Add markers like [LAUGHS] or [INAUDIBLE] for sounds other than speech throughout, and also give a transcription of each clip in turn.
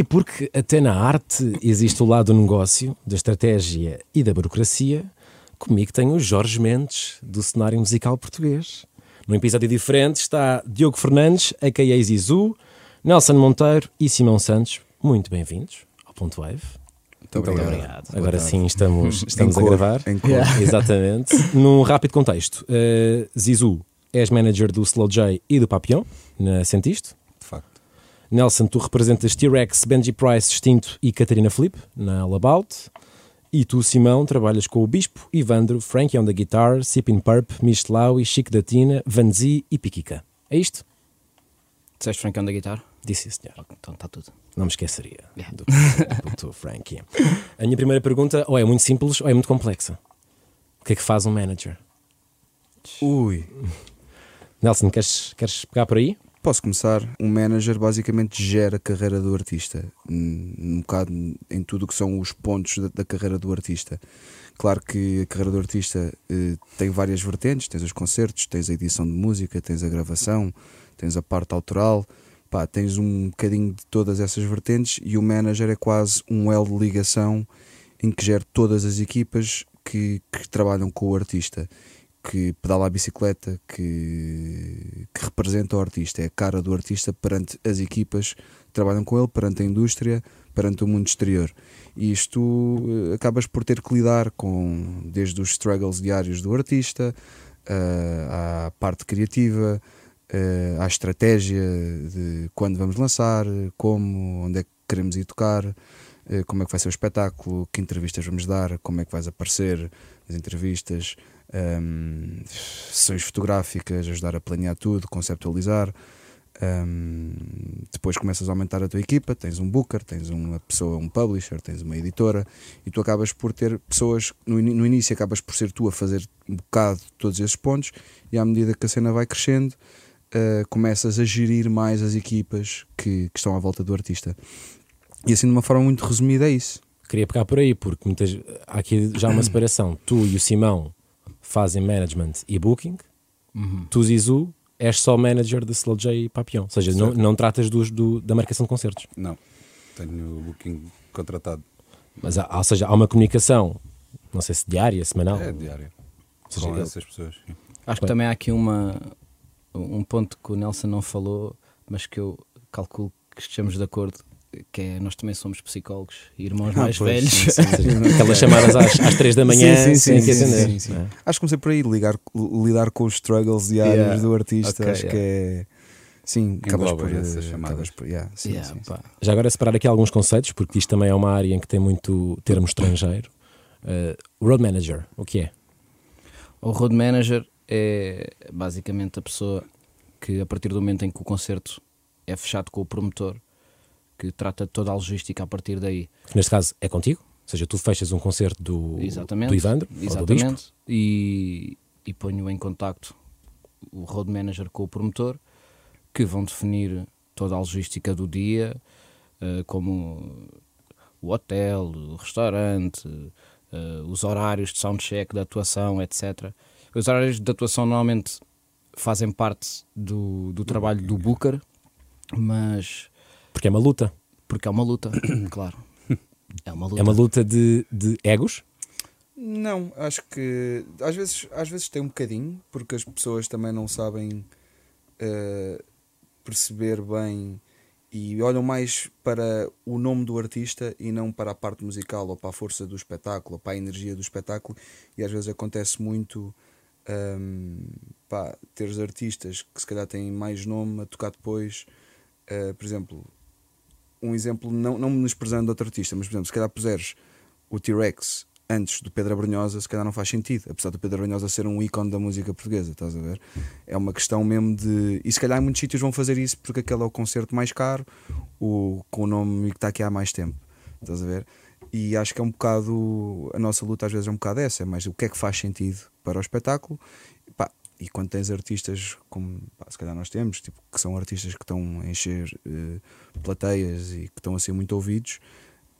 E porque até na arte existe o lado do negócio, da estratégia e da burocracia, comigo tenho o Jorge Mendes, do cenário musical português. Num episódio diferente está Diogo Fernandes, a.k.a. Zizu, Nelson Monteiro e Simão Santos. Muito bem-vindos ao Ponto Wave. Muito obrigado. Agora sim estamos, estamos a cor, gravar. em cor. Exatamente. Num rápido contexto, uh, Zizu, és manager do Slow J e do Papillon, na Sentisto. Nelson, tu representas T-Rex, Benji Price, Extinto e Catarina Flip na All About. E tu, Simão, trabalhas com o Bispo, Ivandro, Frankie on the Guitar, Sipin Purp, Michelau e Chico da Tina, Vanzi e Piquica. É isto? Disseste Francão da guitarra? Disse, sim, senhor. Então está tudo. Não me esqueceria Yeah. do, do Frankie. A minha primeira pergunta ou é muito simples ou é muito complexa. O que é que faz um manager? Ui. Nelson, queres, queres pegar por aí? Posso começar? Um manager basicamente gera a carreira do artista, um, bocado em tudo o que são os pontos da, da carreira do artista. Claro que a carreira do artista eh, tem várias vertentes: tens os concertos, tens a edição de música, tens a gravação, tens a parte autoral, pá, tens um bocadinho de todas essas vertentes e o manager é quase um elo de ligação em que gera todas as equipas que, que trabalham com o artista que pedala a bicicleta, que, que representa o artista, é a cara do artista perante as equipas que trabalham com ele, perante a indústria, perante o mundo exterior. E isto eh, acabas por ter que lidar com desde os struggles diários do artista, eh, à parte criativa, eh, à estratégia de quando vamos lançar, como, onde é que queremos ir tocar, como é que vai ser o espetáculo, que entrevistas vamos dar, como é que vais aparecer nas entrevistas, um, sessões fotográficas, ajudar a planear tudo, conceptualizar. Um, depois começas a aumentar a tua equipa, tens um booker, tens uma pessoa, um publisher, tens uma editora e tu acabas por ter pessoas, no, no início acabas por ser tu a fazer um bocado todos esses pontos e à medida que a cena vai crescendo uh, começas a gerir mais as equipas que, que estão à volta do artista. E assim de uma forma muito resumida é isso. Queria pegar por aí, porque muitas, há aqui já uma [CLEARS THROAT] separação. Tu e o Simão fazem management e booking. Tu, Zizu, és só manager de Slow J e Papillon. Ou seja, não, não tratas dos, do, da marcação de concertos. Não, tenho o booking contratado. Mas há, ou seja, há uma comunicação, não sei se diária, semanal. É diário. seja, Com ele- essas pessoas. sim. Acho que também há aqui uma, um ponto que o Nelson não falou, mas que eu calculo que estejamos de acordo, que é nós também somos psicólogos e irmãos Ah, mais pois, velhos. sim, sim, sim. [LAUGHS] Aquelas chamadas às, às 3 da manhã Sim, sim, sem sim, que sim, sim, é? Acho que comecei por aí, ligar, lidar com os struggles diários Yeah. do artista. Ok, acho que é. Sim, acabas por. essas eh, chamadas. por yeah, sim, Yeah, sim, sim. pá. Já agora separar aqui alguns conceitos, porque isto também é uma área em que tem muito termo estrangeiro. Uh, road manager, o que é? O road manager é basicamente a pessoa que, a partir do momento em que o concerto é fechado com o promotor, que trata de toda a logística a partir daí. Neste caso é contigo? Ou seja, tu fechas um concerto do, Exatamente. do Ivandro, ou do Bispo. Exatamente. E, e ponho em contacto o road manager com o promotor, que vão definir toda a logística do dia, eh, como o hotel, o restaurante, eh, os horários de soundcheck, da atuação, etc. Os horários de atuação normalmente fazem parte do, do trabalho do Booker, mas Porque é uma luta. porque é uma luta, [COUGHS] claro. É uma luta. É uma luta de, de egos. Não, acho que às vezes, às vezes tem um bocadinho, porque as pessoas também não sabem eh, perceber bem e olham mais para o nome do artista e não para a parte musical ou para a força do espetáculo ou para a energia do espetáculo. E às vezes acontece muito ehm, pá, teres artistas que se calhar têm mais nome a tocar depois. Eh, por exemplo, um exemplo, não, não menosprezando outro artista, mas por exemplo, se calhar puseres o T-Rex antes do Pedro Abrunhosa, se calhar não faz sentido, apesar do Pedro Abrunhosa ser um ícone da música portuguesa, estás a ver? É uma questão mesmo de. E se calhar muitos sítios vão fazer isso porque aquele é o concerto mais caro, o, com o nome que está aqui há mais tempo, estás a ver? E acho que é um bocado. A nossa luta às vezes é um bocado essa, é mais o que é que faz sentido para o espetáculo. E quando tens artistas como pá, se calhar nós temos, tipo, que são artistas que estão a encher eh, plateias e que estão a ser muito ouvidos,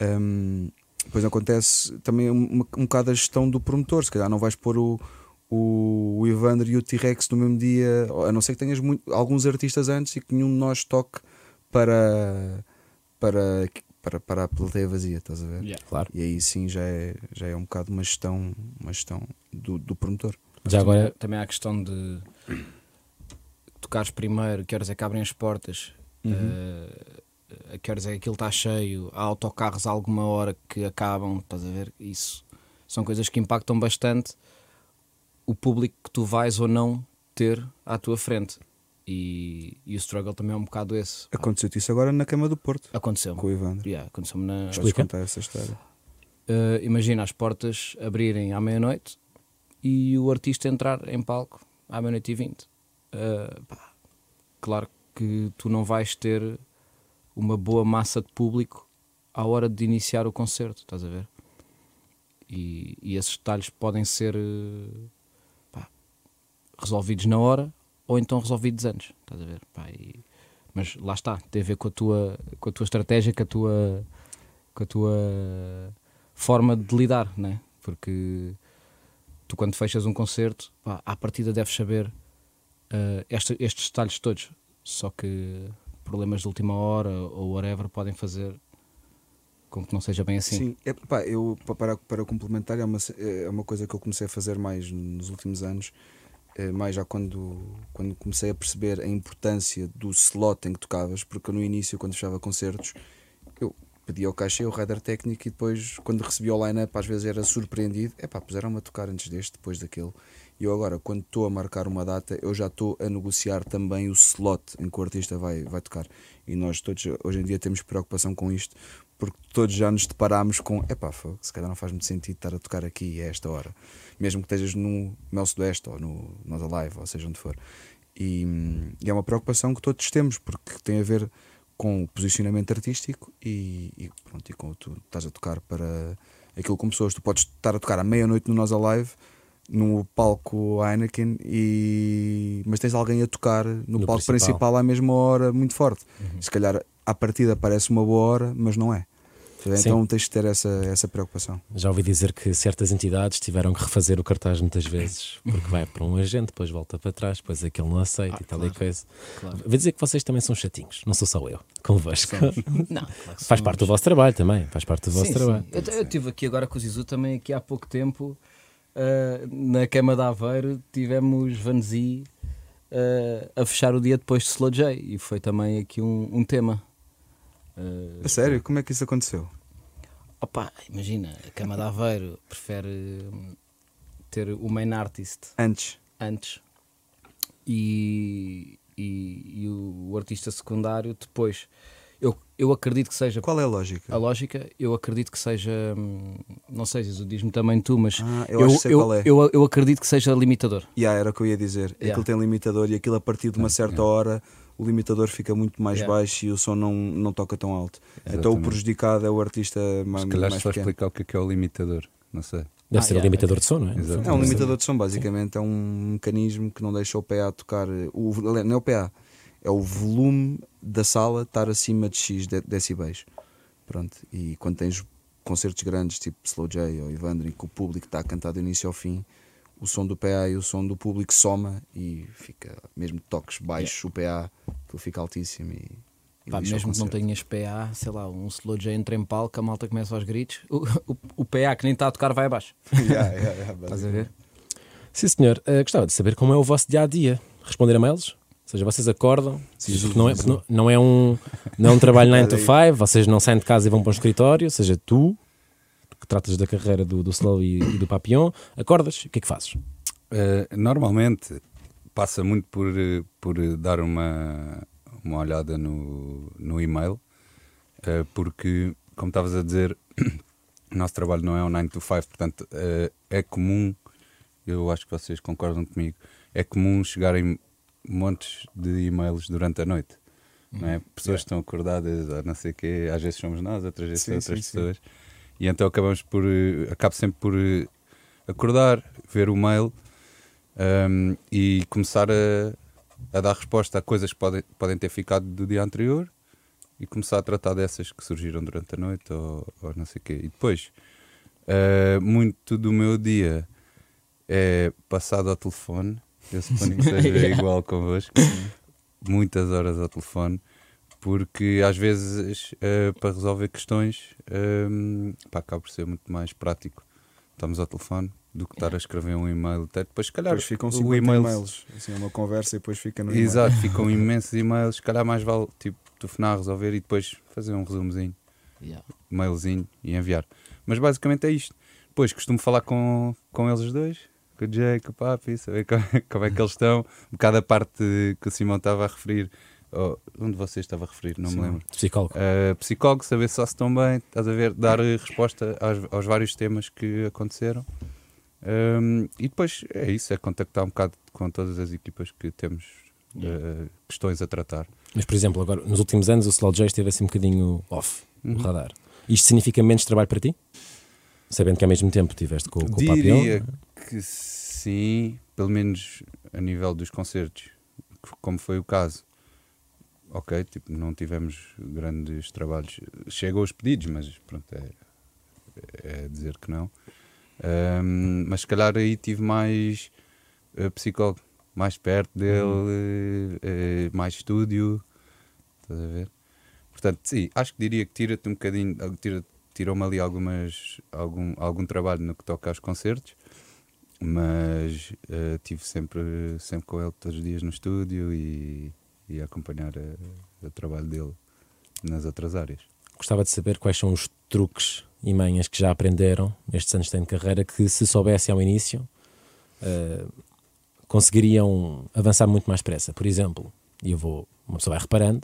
hum, depois acontece também um, um bocado a gestão do promotor. Se calhar não vais pôr o, o, o Evander e o T-Rex no mesmo dia, a não ser que tenhas muito- alguns artistas antes e que nenhum de nós toque para, para, para, para a plateia vazia, estás a ver? Yeah. Claro. E aí sim já é, já é um bocado uma gestão, uma gestão do, do promotor. Já agora, Também há a questão de tocares primeiro, que horas é que abrem as portas, eh, a que horas é que aquilo está cheio, há autocarros a alguma hora que acabam, estás a ver? Isso são coisas que impactam bastante o público que tu vais ou não ter à tua frente. E, e o struggle também é um bocado esse. Aconteceu-te isso agora na cama do Porto, Aconteceu. com o Ivandro. Yeah, aconteceu-me na. Explica. essa história. Uh, imagina as portas abrirem à meia-noite e o artista entrar em palco à meia-noite e vinte. Uh, pá, claro que tu não vais ter uma boa massa de público à hora de iniciar o concerto, estás a ver? E, e esses detalhes podem ser uh, pá, resolvidos na hora ou então resolvidos antes, estás a ver? Pá, e- mas lá está, tem a ver com a tua, com a tua estratégia, com a tua, com a tua forma de lidar, né? Porque tu quando fechas um concerto, pá, à partida deves saber esta- estes detalhes todos. Só que problemas de última hora ou whatever podem fazer com que não seja bem assim. Sim, é, pá, eu, pa- para, para complementar, é uma, é uma coisa que eu comecei a fazer mais nos últimos anos, eh, mais já quando, quando comecei a perceber a importância do slot em que tocavas, porque no início, quando fechava concertos, eu pedia ao cachê, o rider técnico, e depois, quando recebia o line-up, às vezes era surpreendido: é pá, puseram-me a tocar antes deste, depois daquele. E eu agora, quando estou a marcar uma data, eu já estou a negociar também o slot em que o artista vai, vai tocar. E nós todos, hoje em dia, temos preocupação com isto, porque todos já nos deparámos com: epá, fogo, se calhar não faz muito sentido estar a tocar aqui a esta hora, mesmo que estejas no Mel Sudoeste ou no Nós Alive, ou seja onde for. E, hum, e é uma preocupação que todos temos, porque tem a ver com o posicionamento artístico e, e pronto, e com tu estás a tocar para aquilo como pessoas. Tu podes estar a tocar à meia-noite no Nós Alive, no palco Heineken, e... mas tens alguém a tocar no, No palco principal. principal. à mesma hora, muito forte. Se calhar à partida parece uma boa hora, mas não é. Então tens de ter essa, essa preocupação. já ouvi dizer que certas entidades tiveram que refazer o cartaz muitas vezes, porque vai para um agente, depois volta para trás, depois aquele não aceita Ah, e tal claro. e coisa. Claro. Vou dizer que vocês também são chatinhos, não sou só eu, convosco. [LAUGHS] Não, claro Faz parte do vosso trabalho também, faz parte do vosso Sim, trabalho. sim. Eu, eu estive aqui agora com o Zizu também aqui há pouco tempo ah, na cama de Aveiro tivemos Vanzi ah, a fechar o dia depois de Slow J e foi também aqui um, um tema. Ah, A sério? Como é que isso aconteceu? Opa, imagina, a cama de Aveiro prefere hum, ter o main artist Antes. antes e, e, e o, o artista secundário depois. Eu, eu acredito que seja Qual é a lógica? a lógica, eu acredito que seja. hum, Não sei, Zizu, diz-me também tu, mas Ah, eu eu, qual é. eu, eu acredito que seja limitador. Yeah, era o que eu ia dizer. Yeah. Aquilo tem limitador e aquilo a partir de uma certa hora o limitador fica muito mais Yeah. baixo e o som não, não toca tão alto. Então o Exatamente. prejudicado é o artista mais, Se calhar mais só pequeno. explicar o que é, que é o limitador. Não sei. Deve Ah, ser o yeah, limitador ok. de som, não é? Exato. É um Sim. limitador de som, basicamente. É um mecanismo que não deixa o PA tocar. O, não é o PA, é o volume da sala estar acima de X de- decibéis. Pronto. E quando tens concertos grandes, tipo Slow J ou Ivandro, em que o público está a cantar do início ao fim, o som do PA e o som do público soma e fica, mesmo toques baixos, o PA, aquilo fica altíssimo. E, e Pá, mesmo que não tenhas PA, sei lá, um slow J entra em palco, a malta começa aos gritos, o, o, o PA que nem está a tocar vai abaixo. [LAUGHS] Yeah, yeah, yeah, Estás a ver? Sim, senhor. Eh, gostava de saber como é o vosso dia a dia. Responder a mails? Ou seja, vocês acordam, Sim, porque não é, não, não é um, não é um trabalho [LAUGHS] 9 to 5, vocês não saem de casa e vão para um escritório, ou seja, tu, que tratas da carreira do, do Slow e, e do Papillon, acordas, o que é que fazes? Eh, normalmente passa muito por, por dar uma, uma olhada no, no e-mail, eh, porque, como estavas a dizer, [CLEARS THROAT] o nosso trabalho não é um 9 to 5, portanto eh, é comum, eu acho que vocês concordam comigo, é comum chegarem montes de e-mails durante a noite. Não é? Pessoas estão acordadas, não sei o quê, às vezes somos nós, outras vezes Sim, são outras sim, sim. E então acabamos por, eh, acabo sempre por eh, acordar, ver o mail um, e começar a, a dar resposta a coisas que podem, podem ter ficado do dia anterior e começar a tratar dessas que surgiram durante a noite ou, ou não sei o quê. E depois, uh, muito do meu dia é passado ao telefone. Eu suponho que [LAUGHS] seja igual convosco. Muitas horas ao telefone. Porque às vezes eh, para resolver questões um, pá, acaba por ser muito mais prático. Estamos ao telefone do que estar a escrever um e-mail. Até depois, se calhar, Depois ficam o 50 e-mail- e-mails. Assim, é uma conversa e depois fica no e-mail. Exato, ficam [LAUGHS] imensos e-mails. Se calhar mais vale tipo, telefonar, resolver e depois fazer um resumozinho, Yeah. mailzinho e enviar. Mas basicamente é isto. Depois costumo falar com, com eles dois, com o Jay, com o Papi, saber como, [LAUGHS] como é que eles estão. Um bocado a parte que o Simão estava a referir. Oh, onde você estava a referir, não me Simão. lembro. Psicólogo. Uh, psicólogo, saber só se estão bem, estás a ver, dar eh, resposta aos, aos vários temas que aconteceram. Um, e depois é isso, é contactar um bocado com todas as equipas que temos uh, questões a tratar. Mas, por exemplo, agora, nos últimos anos o Slow J esteve assim um bocadinho off no Uhum. radar. Isto significa menos trabalho para ti? Sabendo que ao mesmo tempo estiveste com, com o Diria Papião. que sim, pelo menos a nível dos concertos, como foi o caso. Ok, tipo, não tivemos grandes trabalhos. Chegam os pedidos, mas pronto, é, é dizer que não. Ahm, mas se calhar aí tive mais eh, psicólogo, mais perto dele, eh, mais estúdio. Estás a ver? Portanto, sim, acho que diria que tira-te um bocadinho, tira, tirou-me ali algumas, algum, algum trabalho no que toca aos concertos, mas eh, tive sempre, sempre com ele todos os dias no estúdio e, e a acompanhar eh, o trabalho dele nas outras áreas. Gostava de saber quais são os truques e manhas que já aprenderam nestes anos de carreira que, se soubessem ao início, eh, conseguiriam avançar muito mais depressa. Por exemplo, e eu vou, uma pessoa vai reparando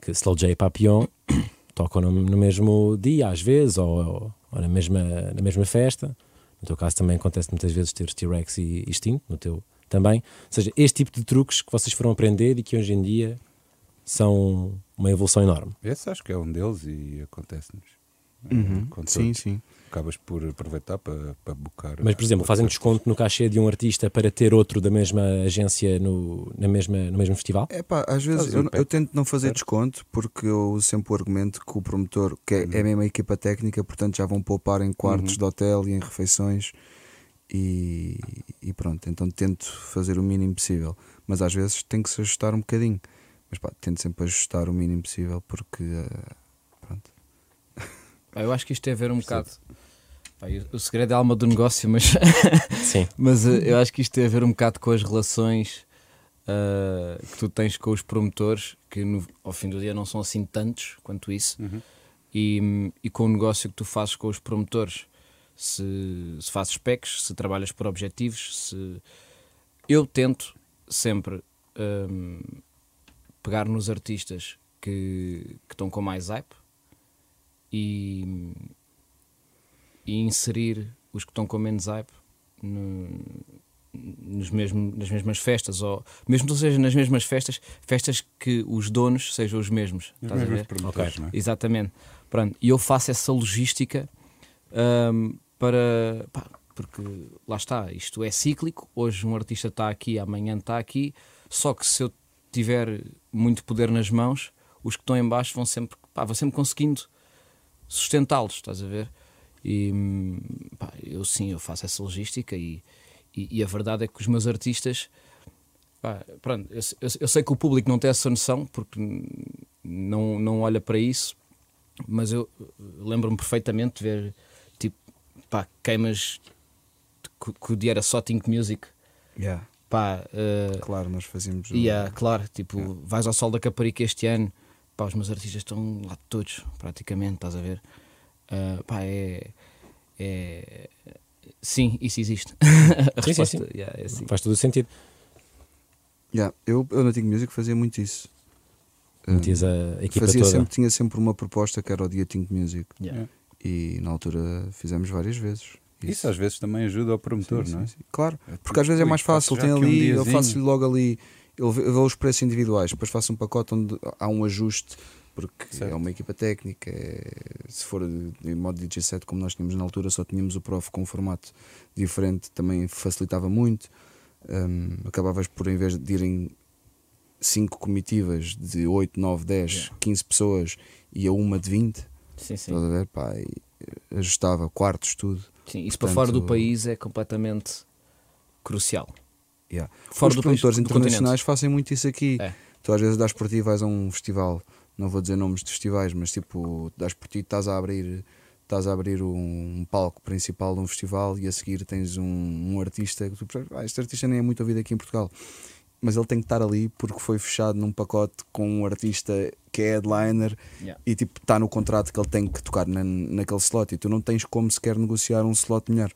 que Slow J e Papillon [COUGHS] tocam no, no mesmo dia, às vezes, ou, ou- ou na, mesma, na mesma festa. No teu caso também acontece muitas vezes ter T-Rex e Extinto, no teu também. Ou seja, este tipo de truques que vocês foram aprender e que hoje em dia são uma evolução enorme. Esse acho que é um deles e acontece-nos. Uhum. Sim, sim. Acabas por aproveitar para, para buscar. Mas, por exemplo, fazem desconto no cachê de um artista para ter outro da mesma agência no, na mesma, no mesmo festival? É pá, às vezes eu, eu tento não fazer certo? desconto porque eu uso sempre o argumento que o promotor, que é, é a mesma equipa técnica, portanto já vão poupar em quartos Uhum. de hotel e em refeições e, e pronto, então tento fazer o mínimo possível. Mas às vezes tem que se ajustar um bocadinho. Mas pá, tento sempre ajustar o mínimo possível porque eh, pronto. Eu acho que isto tem a ver um bocado. Pá, o segredo é a alma do negócio, mas, [LAUGHS] Sim. [LAUGHS] mas eh, eu acho que isto tem a ver um bocado com as relações ah, que tu tens com os promotores, que no- ao fim do dia não são assim tantos quanto isso, Uhum. e, e com o negócio que tu fazes com os promotores. Se, se fazes specs, se trabalhas por objetivos, se. Eu tento sempre hum, pegar nos artistas que, que estão com mais hype e, e inserir os que estão com menos hype no- nos mesmo, nas mesmas festas, ou mesmo que seja nas mesmas festas, festas que os donos sejam os mesmos. Os estás a ver? não é? Exatamente. Pronto, e eu faço essa logística hum, para. pá, porque lá está, isto é cíclico. Hoje um artista está aqui, amanhã está aqui. Só que se eu tiver muito poder nas mãos, os que estão em baixo vão sempre, pá, vou sempre conseguindo sustentá-los, estás a ver? E pá, eu sim, eu faço essa logística e, e, e a verdade é que os meus artistas. pá, pronto, eu, eu- eu sei que o público não tem essa noção porque não, não olha para isso, mas eu lembro-me perfeitamente de ver pá, queimas que, o dia era só Think Music. Yeah. Pá, eh, Claro, nós fazíamos o- Yeah, claro, tipo, vais ao Sol da Caparica este ano, pá, os meus artistas estão lá todos, praticamente, estás a ver? Ah, pá, é, é. Sim, isso existe. [LAUGHS] A Sim, sim, resposta, sim. yeah, é sim. Faz todo o sentido. Yeah, Eu, eu na Tic Music fazia muito isso. Metias a Eh, equipa fazia toda. sempre, tinha sempre uma proposta que era o dia Think Music Yeah. E na altura fizemos várias vezes. Isso às vezes também ajuda ao promotor, Sim, não é? sim, sim. Claro, É porque às vezes é mais fácil, tem aqui um ali, eu faço-lhe logo ali, eu vou os preços individuais, depois faço um pacote onde há um ajuste, porque Certo. é uma equipa técnica, é- se for em modo DJ set como nós tínhamos na altura, só tínhamos o Prof com um formato diferente, também facilitava muito. Hum, acabavas por, em vez de irem 5 comitivas de 8, 9, 10, Yeah. 15 pessoas e a uma de 20, Sim, sim. estás a ver? Pá, eh, ajustava quartos, tudo. Sim, Isso para fora do Portanto- país é completamente crucial. Yeah. Fora Os do país, produtores do internacionais fazem muito isso aqui. É. Tu às vezes dás por ti e vais a um festival não vou dizer nomes de festivais, mas tipo, das por ti, estás a abrir estás a abrir um, palco principal de um festival e a seguir tens um, um artista que tu ah, este artista nem é muito ouvido aqui em Portugal mas ele tem que estar ali porque foi fechado num pacote com um artista que é headliner Yeah. e tipo está no contrato que ele tem que tocar na, naquele slot e tu não tens como sequer negociar um slot melhor.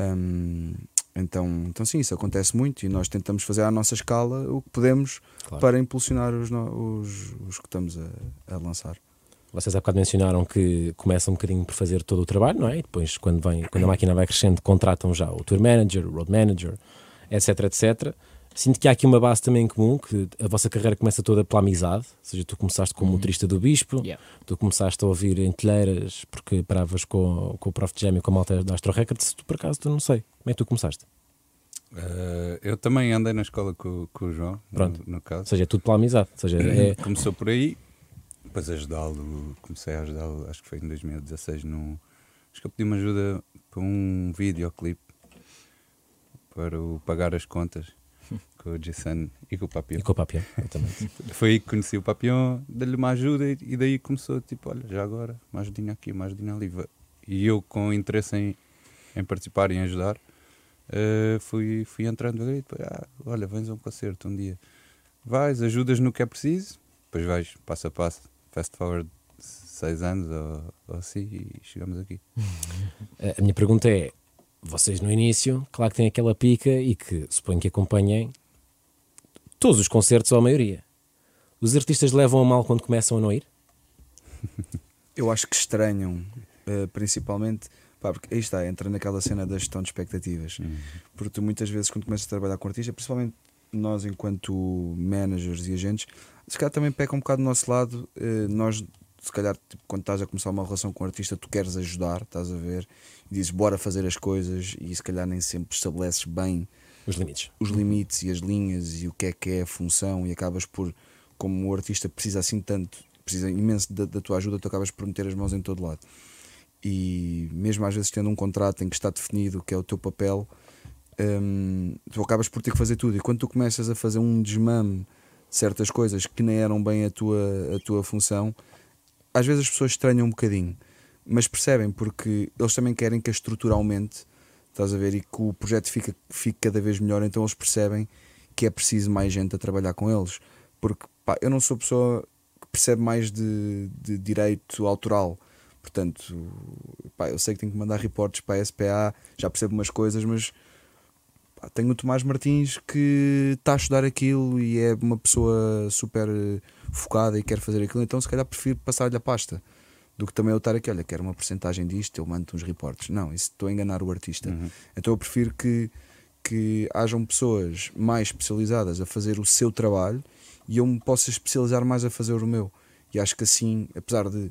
Hum, então, então sim, isso acontece muito e nós tentamos fazer à nossa escala o que podemos Claro. para impulsionar os, os, os que estamos a, a lançar. Vocês há bocado mencionaram que começam um bocadinho por fazer todo o trabalho, não é? E depois, quando, vem, quando a máquina vai crescendo, contratam já o tour manager, o road manager, etc, etc. Sinto que há aqui uma base também em comum, que a vossa carreira começa toda pela amizade, ou seja, tu começaste como motorista do Bispo, Yeah. tu começaste a ouvir em telheiras porque paravas com, com o Prof. Jam e com a malta da Astro Records, tu por acaso, tu não sei, como é que tu começaste? Eh, eu também andei na escola com, com o João, Pronto. no, no caso. Ou seja, é tudo pela amizade, ou seja, é, [CLEARS THROAT] Começou por aí, depois ajudá-lo, comecei a ajudá-lo, acho que foi em 2016, num, acho que eu pedi uma ajuda para um videoclipe para o pagar as contas [LAUGHS] com o Jason e com o Papião. e com o Papião, exatamente. [LAUGHS] Foi aí que conheci o Papião, dei-lhe uma ajuda e, daí começou tipo, olha, já agora, mais ajudinha aqui, mais ajudinha ali. E eu com interesse em, em participar e em ajudar, eh, fui, fui entrando ali, depois, ah, olha, vens a um concerto um dia. Vais, ajudas no que é preciso, depois vais passo a passo, fast forward seis anos ou, ou assim e chegamos aqui. [LAUGHS] A minha pergunta é: vocês no início, claro que têm aquela pica e que suponho que acompanhem todos os concertos ou a maioria. Os artistas levam a mal quando começam a não ir? [LAUGHS] Eu acho que estranham, eh, principalmente, pá, porque aí está, entra naquela cena da gestão de expectativas. Porque tu muitas vezes, quando começas a trabalhar com artista, principalmente nós, enquanto managers e agentes, se calhar também peca um bocado do nosso lado. eh, nós, se calhar, tipo, quando estás a começar uma relação com um artista, tu queres ajudar, estás a ver, e dizes bora fazer as coisas, e se calhar nem sempre estabeleces bem Os limites. os limites e as linhas e o que é que é a função e acabas por, como o artista precisa assim tanto, precisa imenso da, da tua ajuda, tu acabas por meter as mãos em todo lado. E mesmo às vezes tendo um contrato em que está definido o que é o teu papel, hum, tu acabas por ter que fazer tudo. E quando tu começas a fazer um desmame de certas coisas que nem eram bem a tua, a tua função, às vezes as pessoas estranham um bocadinho, mas percebem porque eles também querem que a estrutura aumente, estás a ver, e que o projeto fica, fique cada vez melhor, então eles percebem que é preciso mais gente a trabalhar com eles. Porque pá, eu não sou pessoa que percebe mais de, de direito autoral. Portanto, pá, eu sei que tenho que mandar reportes para a SPA, já percebo umas coisas, mas tenho o Tomás Martins que está a estudar aquilo e é uma pessoa super eh, focada e quer fazer aquilo, então se calhar prefiro passar-lhe a pasta do que também eu estar aqui, olha, quero uma porcentagem disto, eu mando uns reportes. Não, isso estou a enganar o artista. Então eu prefiro que, que hajam pessoas mais especializadas a fazer o seu trabalho e eu me possa especializar mais a fazer o meu. E acho que assim, apesar de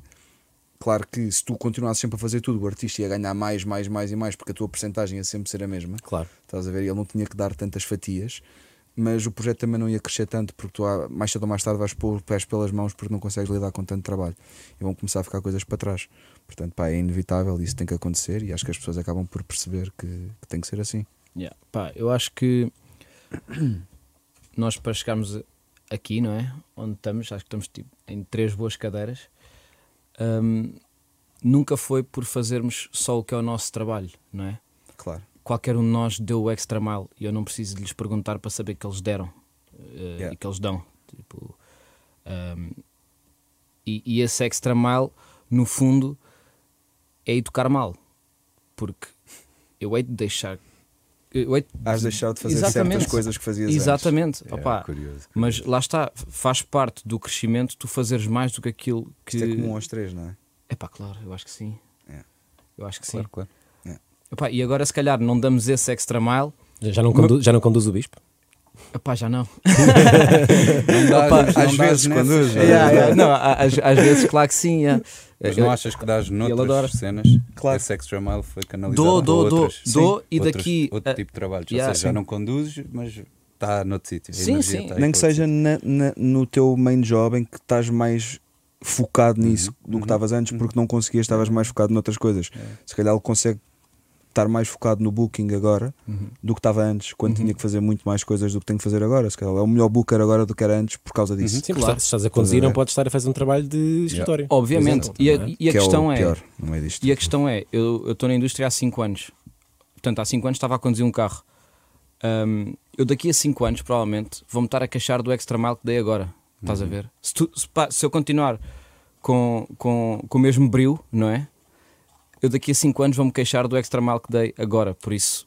Claro que se tu continuasses sempre a fazer tudo, o artista ia ganhar mais, mais, mais e mais, porque a tua porcentagem ia sempre ser a mesma. Claro. Estás a ver? Ele não tinha que dar tantas fatias, mas o projeto também não ia crescer tanto, porque tu há- mais cedo ou mais tarde vais pôr pés pelas mãos porque não consegues lidar com tanto trabalho. E vão começar a ficar coisas para trás. Portanto, pá, é inevitável, isso tem que acontecer e acho que as pessoas acabam por perceber que, que tem que ser assim. Yeah. Pá, eu acho que [CLEARS THROAT] nós para chegarmos aqui, não é? Onde estamos, acho que estamos tipo, em três boas cadeiras. Hum, nunca foi por fazermos só o que é o nosso trabalho, não é? Claro. Qualquer um de nós deu o extra mile e eu não preciso de lhes perguntar para saber que eles deram eh, Yeah. e que eles dão. Tipo, hum, e, e esse extra mile, no fundo, é educar mal, porque eu hei de deixar. Eu hei de Has deixado de fazer Exatamente. certas coisas que fazias antes. Exatamente. É, Opa, curioso, mas curioso. lá está, faz parte do crescimento tu fazeres mais do que aquilo que. Isto é comum aos três, não é? É pá, claro, eu acho que sim. É. Eu acho que Claro, sim. claro. Epá, e agora, se calhar, não damos esse extra mile. Já, já não conduz, já não conduz o bispo? Epá, já não. [LAUGHS] Não dás- Opa, não às vezes, quando usa. É, Yeah, é. yeah, não, às, às vezes, claro que sim. yeah. Mas Eu- não achas que dás adora. noutras cenas? Claro. Esse extra mile foi canalizado Dou, dou, dou, outras, dou, Sim, e outras- daqui outro tipo de trabalhos. Yeah, Ou seja, já sim. não conduzes, mas está noutro sítio. Sim, sim. aí Nem que seja na- na- no teu main job em que estás mais focado nisso Uhum, do que estavas antes, porque não conseguias, estavas mais focado noutras coisas. É. Se calhar ele consegue estar mais focado no booking agora Uhum. do que estava antes, quando Uhum. tinha que fazer muito mais coisas do que tenho que fazer agora. Se calhar é o melhor booker agora do que era antes por causa disso. Sim, Claro. estás a conduzir, não podes estar a fazer um trabalho de escritório. Obviamente. Por E a, é? e a que questão é é, pior disto. E a questão é, eu estou na indústria há 5 anos. Portanto, há 5 anos estava a conduzir um carro. Hum, eu daqui a 5 anos, provavelmente, vou-me estar a queixar do extra mile que dei agora. Estás a ver? Se, tu- se pá- se eu continuar com, com, com o mesmo brilho, não é? Eu daqui a 5 anos vou-me queixar do extra mile que dei agora. Por isso,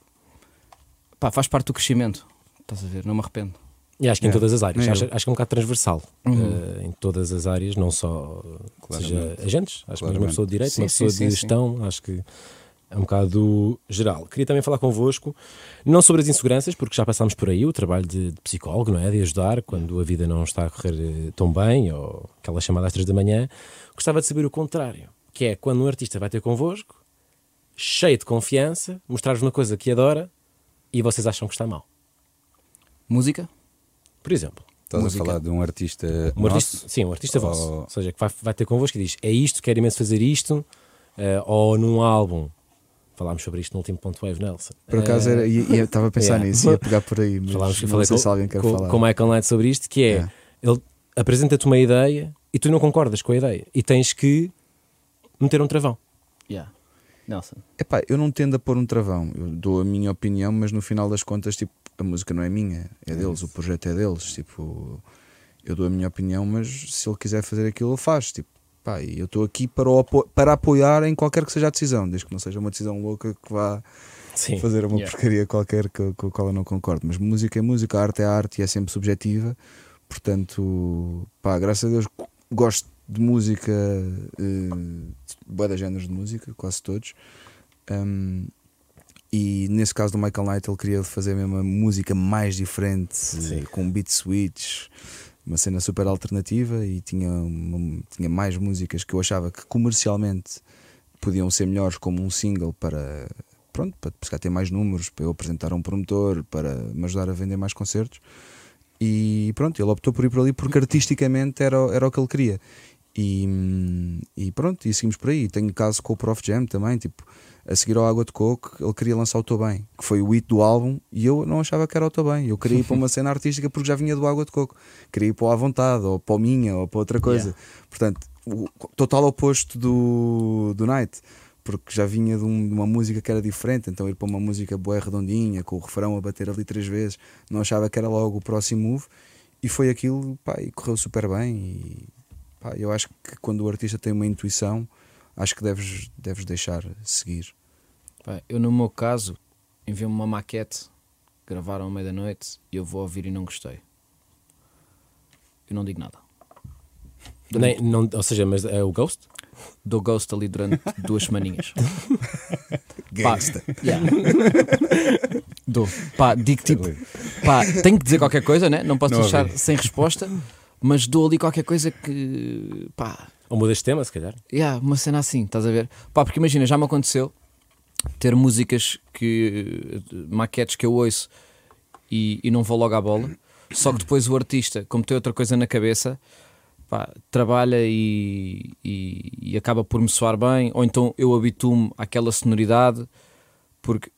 pá, faz parte do crescimento. Estás a ver? Não me arrependo. E acho que em É, todas as áreas. Acho, acho que é um bocado transversal. Uhum. eh, em todas as áreas, não só seja Claramente. agentes, acho que mesmo uma Claramente. pessoa de direito, Sim, uma pessoa sim, de sim. gestão, acho que é um bocado geral. Queria também falar convosco, não sobre as inseguranças, porque já passámos por aí, o trabalho de, de psicólogo, não é? De ajudar quando a vida não está a correr eh, tão bem, ou aquela chamada às três da manhã. Gostava de saber o contrário, que é quando um artista vai ter convosco, cheio de confiança, mostrar-vos uma coisa que adora e vocês acham que está mal. Música? Por exemplo. Estás Música. a falar de um artista. Um nosso? artista, sim, um artista Ou- vosso. Ou seja, que vai, vai ter convosco e diz: É isto, quero imenso fazer isto. eh, ou num álbum. Falámos sobre isto no último ponto wave, Nelson. Por acaso Eh, era, ia- ia- estava a pensar [LAUGHS] yeah. nisso, ia pegar por aí, mas falámos, não falei sei com, se alguém quer com, falar. com o Michael Knight sobre isto, que é, Yeah. ele apresenta-te uma ideia e tu não concordas com a ideia. E tens que meter um travão. Yeah. Nelson. Epá, eu não tendo a pôr um travão, eu dou a minha opinião, mas no final das contas, tipo, a música não é minha, é deles, o projeto é deles. Tipo, eu dou a minha opinião, mas se ele quiser fazer aquilo, ele faz. Tipo, pá, e eu estou aqui para, o apo- para apoiar em qualquer que seja a decisão, desde que não seja uma decisão louca que vá Sim. fazer uma Yeah. porcaria qualquer com, com a qual eu não concordo. Mas música é música, a arte é arte e é sempre subjetiva. Portanto, pá, graças a Deus gosto de música, uh, boa de géneros de música, quase todos. Um, e nesse caso do Michael Knight, ele queria fazer mesmo uma música mais diferente, Sim. com beat switch, uma cena super alternativa e tinha, uma- tinha mais músicas que eu achava que comercialmente podiam ser melhores como um single para pronto, para se ter mais números, para eu apresentar a um promotor, para me ajudar a vender mais concertos. E pronto, ele optou por ir por ali porque artisticamente era, era o que ele queria. E, e pronto, e seguimos por aí. Tenho caso com o Prof Jam também, tipo, a seguir ao Água de Coco, ele queria lançar o Tô Bem, que foi o hit do álbum, e eu não achava que era o Tô Bem. Eu queria ir para uma [LAUGHS] cena artística porque já vinha do Água de Coco. Queria ir para o À Vontade, ou para o Minha, ou para outra coisa. Portanto, o total oposto do, do Night, porque já vinha de, um- de uma música que era diferente, então ir para uma música boa redondinha, com o refrão a bater ali três vezes, não achava que era logo o próximo move, e foi aquilo, pá, e correu super bem. E, pá, eu acho que quando o artista tem uma intuição, acho que deves, deves deixar seguir. Pá, eu, no meu caso, enviei-me uma maquete, gravaram à meia-noite e eu vou ouvir e não gostei. Eu não digo nada. Nem, não, ou seja, mas é o Ghost? Dou ghost ali durante [LAUGHS] duas semaninhas. [LAUGHS] Pá, yeah. Dou. Pá, digo tipo, pá, tenho que dizer qualquer coisa, né? Não posso Não deixar ouvi. sem resposta, mas dou ali qualquer coisa que, pá, Ou mudas de tema, se calhar. Yeah, uma cena assim, estás a ver? Pá, porque imagina, já me aconteceu ter músicas que. maquetes que eu ouço e, e não vou logo à bola, só que depois o artista, como tem outra coisa na cabeça, pá, trabalha e, e, e acaba por me soar bem, ou então eu habituo-me àquela sonoridade, porque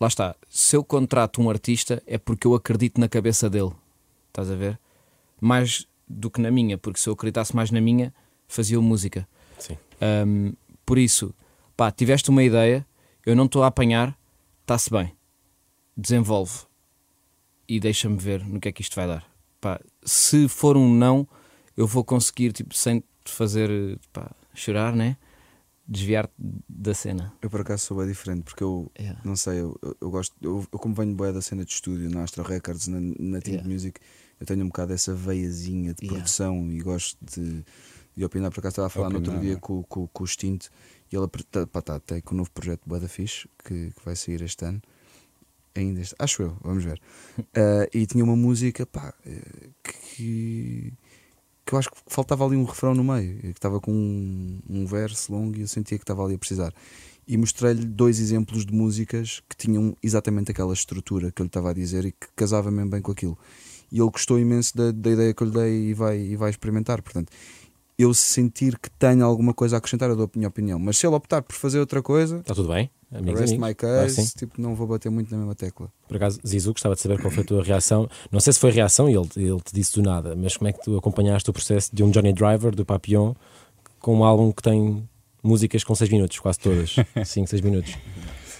lá está, se eu contrato um artista é porque eu acredito na cabeça dele, estás a ver? Mais do que na minha, porque se eu acreditasse mais na minha, fazia música. Sim. Um, por isso, pá, tiveste uma ideia, eu não estou a apanhar, está-se bem. Desenvolve e deixa-me ver no que é que isto vai dar. Pá, se for um não, eu vou conseguir, tipo, sem te fazer pá, chorar, né? Desviar-te da cena. Eu por acaso sou bem diferente, porque eu Yeah. não sei, eu, eu- eu gosto, eu, eu como venho bem da cena de estúdio, na Astro Records, na, na Think Yeah. Music, eu tenho um bocado essa veiazinha de Yeah. produção e gosto de, de opinar. Por acaso estava a falar no outro Opinar, dia é? com, com, com o Extinto e ele apre- tá, pá, tá, tem com o novo projeto Bué da Fixe que, que vai sair este ano. Ainda este, acho eu, vamos ver. Ah, [LAUGHS] e tinha uma música pá, eh, que, que eu acho que faltava ali um refrão no meio, que estava com um, um verso longo e eu sentia que estava ali a precisar. E mostrei-lhe dois exemplos de músicas que tinham exatamente aquela estrutura que eu lhe estava a dizer e que casava mesmo bem com aquilo. E ele gostou imenso da, da ideia que eu lhe dei e vai, e vai experimentar. Portanto, eu sentir que tenho alguma coisa a acrescentar, eu dou a minha opinião. Mas se ele optar por fazer outra coisa, Está tudo bem? Amigos, rest amigos. my case, sim. tipo, não vou bater muito na mesma tecla. Por acaso, Zizu, gostava de saber qual foi a tua reação. Não sei se foi reação e ele, ele te disse do nada, mas como é que tu acompanhaste o processo de um Johnny Driver, do Papillon, com um álbum que tem músicas com 6 minutos, quase todas. [LAUGHS] 5, 6 minutos.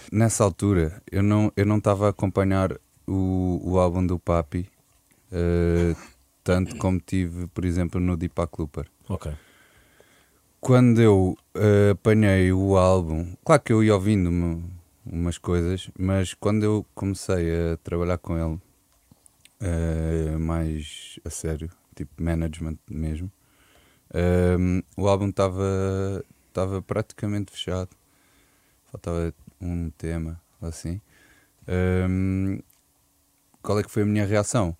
Nessa altura, eu não eu não estava a acompanhar o, o álbum do Papi eh, tanto como tive, por exemplo, no Deepak Looper. Ok. Quando eu eh, apanhei o álbum, claro que eu ia ouvindo uma- umas coisas, mas quando eu comecei a trabalhar com ele eh, mais a sério, tipo management mesmo, eh, o álbum estava estava praticamente fechado. Faltava um tema assim. Eh, qual é que foi a minha reação?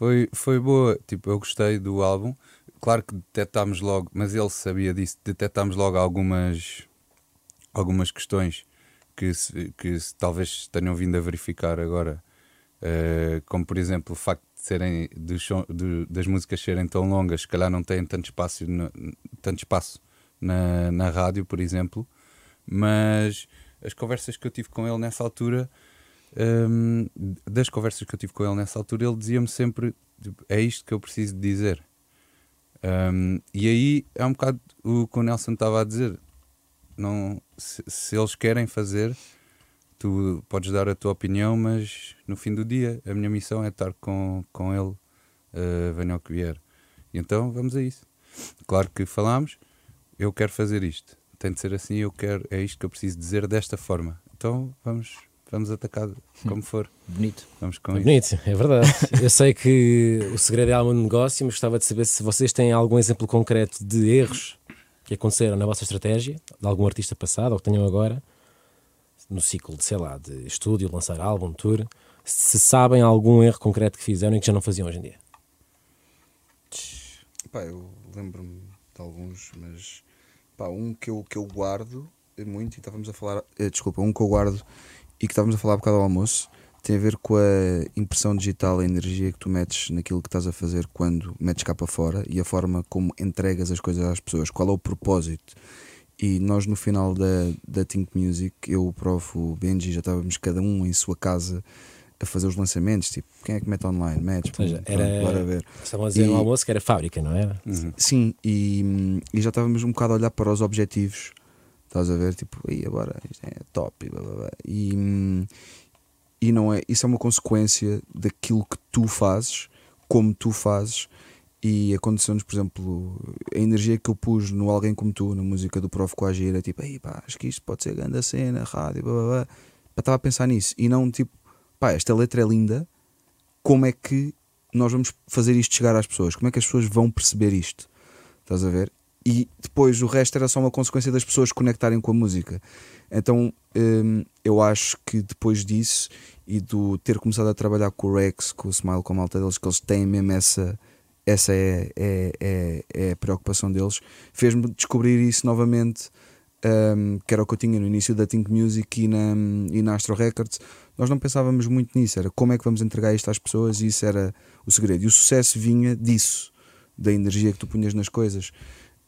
Foi, foi boa, tipo, eu gostei do álbum. Claro que detectámos logo, mas ele sabia disso, detectámos logo algumas, algumas questões que, se, que se talvez tenham vindo a verificar agora, Eh, como por exemplo o facto de serem das músicas serem tão longas, se calhar não têm tanto espaço, na, tanto espaço na, na rádio, por exemplo, mas as conversas que eu tive com ele nessa altura, hum, das conversas que eu tive com ele nessa altura, ele dizia-me sempre: tipo, é isto que eu preciso dizer. Um, e aí é um bocado o que o Nelson estava a dizer. Não, se, se eles querem fazer, tu podes dar a tua opinião, mas no fim do dia a minha missão é estar com, com ele, uh, venha o que vier. E então vamos a isso. Claro que falámos, eu quero fazer isto, tem de ser assim, eu quero, é isto que eu preciso dizer desta forma. Então vamos, vamos atacar como for, Bonito. vamos com É bonito, é verdade. Eu sei que o segredo é algo no negócio, mas gostava de saber se vocês têm algum exemplo concreto de erros que aconteceram na vossa estratégia, de algum artista passado ou que tenham agora, no ciclo de, sei lá, de estúdio, lançar álbum, tour, se sabem algum erro concreto que fizeram e que já não faziam hoje em dia. Pá, eu lembro-me de alguns, mas pá, um que eu, que eu guardo muito, e estávamos a falar, eh, desculpa, um que eu guardo e que estávamos a falar um bocado ao almoço, tem a ver com a impressão digital, a energia que tu metes naquilo que estás a fazer quando metes cá para fora e a forma como entregas as coisas às pessoas, qual é o propósito. E nós no final da, da Think Music, eu, o Prof, o Benji, já estávamos cada um em sua casa a fazer os lançamentos, tipo, quem é que mete online? Metes, era- pronto, bora ver. Estavam a dizer E- no almoço que era fábrica, não era? Uhum. Sim, e, e já estávamos um bocado a olhar para os objetivos. Estás a ver? Tipo, aí agora isto é top. E, blá, blá, blá. e, e não é. Isso é uma consequência daquilo que tu fazes, como tu fazes. E aconteceu-nos, por exemplo, a energia que eu pus no Alguém Como Tu, na música do Prof Coagir, é tipo, aí pá, acho que isto pode ser grande a cena, rádio, blá blá blá. Estava a pensar nisso. E não tipo, pá, esta letra é linda, como é que nós vamos fazer isto chegar às pessoas? Como é que as pessoas vão perceber isto? Estás a ver? E depois o resto era só uma consequência das pessoas conectarem com a música. Então hum, eu acho que depois disso e do ter começado a trabalhar com o Rex, com o Smile, com a malta deles, que eles têm mesmo essa. Essa é, é, é, é a preocupação deles. Fez-me descobrir isso novamente, hum, que era o que eu tinha no início da Think Music e na, e na Astro Records. Nós não pensávamos muito nisso, era como é que vamos entregar isto às pessoas, e isso era o segredo. E o sucesso vinha disso, da energia que tu punhas nas coisas.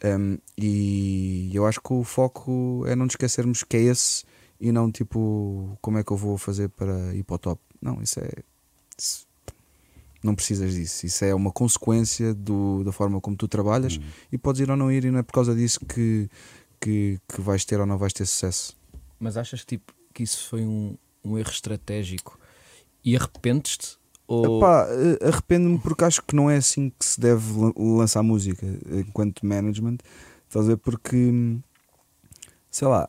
Um, e eu acho que o foco é não nos esquecermos que é esse e não tipo como é que eu vou fazer para ir para o top. Não, isso é. isso- não precisas disso. Isso é uma consequência do, da forma como tu trabalhas Uhum. e podes ir ou não ir, e não é por causa disso que, que, que vais ter ou não vais ter sucesso. Mas achas que, tipo, que isso foi um, um erro estratégico e arrependes-te? Ou... Epá, eh, arrependo-me porque acho que não é assim que se deve lan- lançar música eh, enquanto management. Estás a ver? Porque sei lá,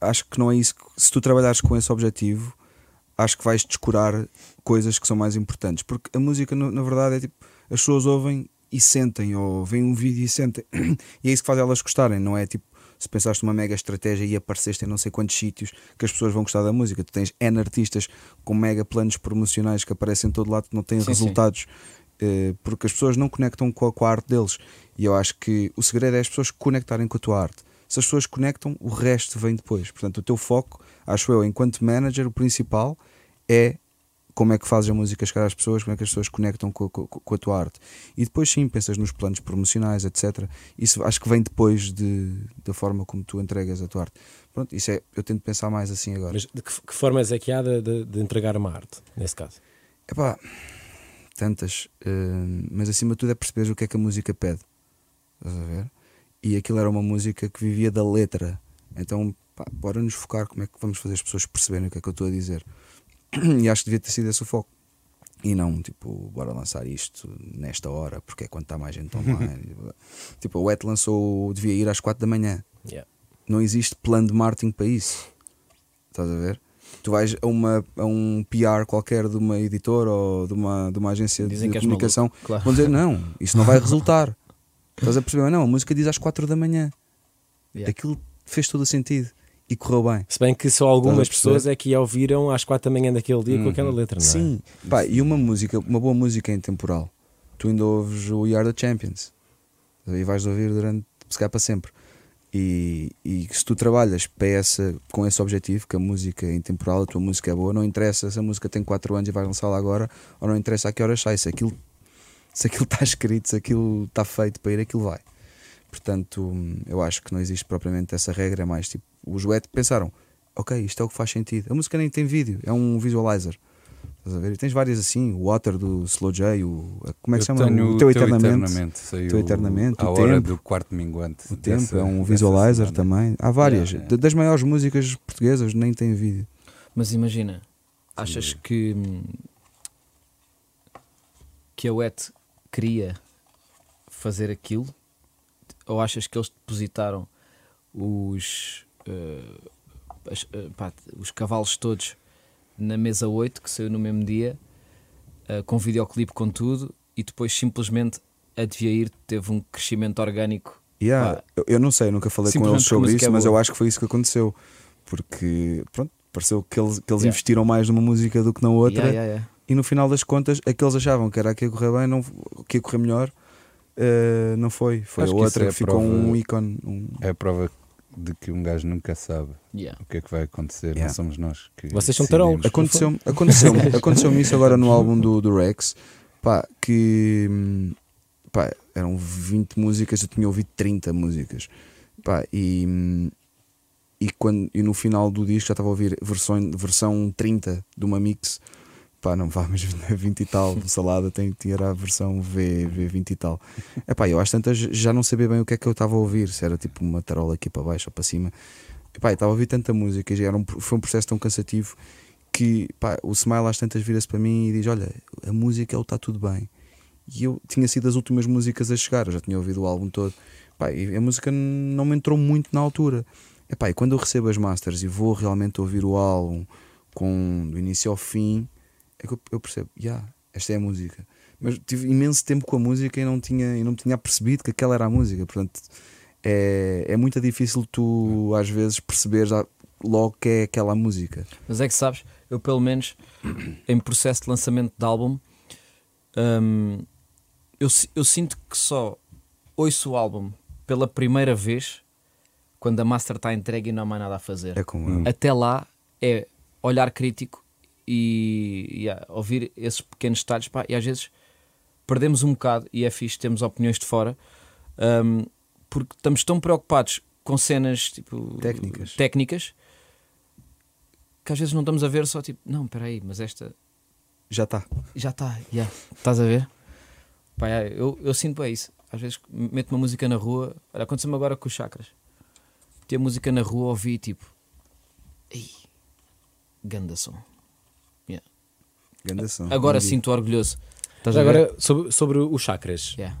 acho que não é isso. que- Se tu trabalhares com esse objetivo, acho que vais descurar coisas que são mais importantes. Porque a música, na verdade, é tipo as pessoas ouvem e sentem, ou veem um vídeo e sentem, [COUGHS] e é isso que faz elas gostarem, não é tipo. Se pensaste numa mega estratégia e apareceste em não sei quantos sítios que as pessoas vão gostar da música, tu tens N artistas com mega planos promocionais que aparecem em todo lado que não têm Sim, sim. resultados eh, porque as pessoas não conectam com a, com a arte deles. E eu acho que o segredo é as pessoas conectarem com a tua arte. Se as pessoas conectam, o resto vem depois. Portanto, o teu foco, acho eu, enquanto manager, o principal é como é que fazes a música chegar às pessoas, como é que as pessoas conectam com, com, com a tua arte. E depois sim, pensas nos planos promocionais, etc. Isso acho que vem depois de, da forma como tu entregas a tua arte. Pronto, isso é, eu tento pensar mais assim agora. Mas de que, que formas é que há de, de, de entregar uma arte, nesse caso? Epá, tantas, eh, mas acima de tudo é perceber o que é que a música pede. Estás a ver? E aquilo era uma música que vivia da letra. Então, pá, bora nos focar como é que vamos fazer as pessoas perceberem o que é que eu estou a dizer. E acho que devia ter sido esse o foco. E não, tipo, bora lançar isto nesta hora, porque é quando está mais gente online. [LAUGHS] tipo, o Wet lançou, devia ir às 4 da manhã. Yeah. Não existe plano de marketing para isso. Estás a ver? Tu vais a, uma, a um PR qualquer de uma editora ou de uma, de uma agência Dizem de comunicação, maluco, claro. vão dizer: não, isso não vai [LAUGHS] resultar. Estás a perceber? Não, a música diz às 4 da manhã. Yeah. Aquilo fez todo o sentido e correu bem. Se bem que só algumas pessoas é que a ouviram às quatro da manhã daquele dia com aquela letra, não é? Sim, pá, e uma música, uma boa música intemporal. Tu ainda ouves o We Are the Champions e vais ouvir durante se calhar para sempre. E, e se tu trabalhas para essa, com esse objetivo, que a música é intemporal, a tua música é boa, não interessa se a música tem 4 anos e vais lançá-la agora, ou não interessa a que horas sai, se aquilo se aquilo está [LAUGHS] escrito, se aquilo está feito para ir, aquilo vai. Portanto, eu acho que não existe propriamente essa regra, é mais tipo, os wet pensaram, ok, isto é o que faz sentido. A música nem tem vídeo, é um visualizer. Estás a ver? E tens várias assim, o Water do Slow J, o, como é que se Eu chama? tenho O Teu Eternamente. saiu Teu Eternamente, à o hora Tempo. do quarto minguante. O Tempo dessa- é um visualizer semana. também. Há várias. Yeah. Da- Das maiores músicas portuguesas nem tem vídeo. Mas imagina, achas que hum, que a WET queria fazer aquilo? Ou achas que eles depositaram os, eh, as- eh, pá, os cavalos todos na mesa 8, que saiu no mesmo dia, eh, com videoclipe com tudo, e depois simplesmente a Deviair teve um crescimento orgânico? Yeah, eu, eu não sei, nunca falei com eles sobre isso, é mas eu acho que foi isso que aconteceu. Porque, pronto, pareceu que eles, que eles Yeah. investiram mais numa música do que na outra. Yeah, yeah. E no final das contas, a que eles achavam que era a que ia correr bem, não, que ia correr melhor, eh, não foi. Foi Acho a que isso outra é que a ficou prova- um ícone. um- É a prova de que um gajo nunca sabe Yeah. o que é que vai acontecer. Yeah. Não somos nós que. Vocês são tarolos. Aconteceu-me aconteceu [LAUGHS] aconteceu isso agora no álbum do, do Rex, pá, que pá, eram 20 músicas, eu tinha ouvido 30 músicas, pá, e, e, quando, e no final do disco já estava a ouvir versão, versão 30 de uma mix, pá, não vá, mas 20 e tal, Salada tem, tinha a versão V, V20 e tal. É pá, eu às tantas já não sabia bem o que é que eu estava a ouvir, se era tipo uma tarola aqui para baixo ou para cima. Epá, eu estava a ouvir tanta música, era um, foi um processo tão cansativo que pá, o Smile às tantas vira-se para mim e diz: Olha, a música ele está tudo bem. E eu tinha sido as últimas músicas a chegar, eu já tinha ouvido o álbum todo. Pá, e a música não me entrou muito na altura. Epá, e quando eu recebo as masters e vou realmente ouvir o álbum com do início ao fim, é que eu, eu percebo: yeah, esta é a música. Mas tive imenso tempo com a música e não tinha, e não tinha percebido que aquela era a música. Portanto, é, é muito difícil tu às vezes perceberes logo que é aquela música. Mas é que sabes, eu pelo menos em processo de lançamento de álbum, hum, eu, eu sinto que só ouço o álbum pela primeira vez quando a master está entregue e não há mais nada a fazer. É Hum. Até lá é olhar crítico e, e, ah, ouvir esses pequenos detalhes pá, e às vezes perdemos um bocado e é fixe, temos opiniões de fora hum, porque estamos tão preocupados com cenas tipo Técnicas. técnicas que às vezes não estamos a ver só tipo, não, espera aí, mas esta Já está. já está, já, estás a ver? Pá, é, eu, eu sinto bem isso. Às vezes meto uma música na rua, olha, aconteceu-me agora com os chakras. Ter música na rua, ouvi tipo, ei, ganda som. Grande som. Agora sinto orgulhoso. Estás a agora, sobre, sobre os chakras, Yeah.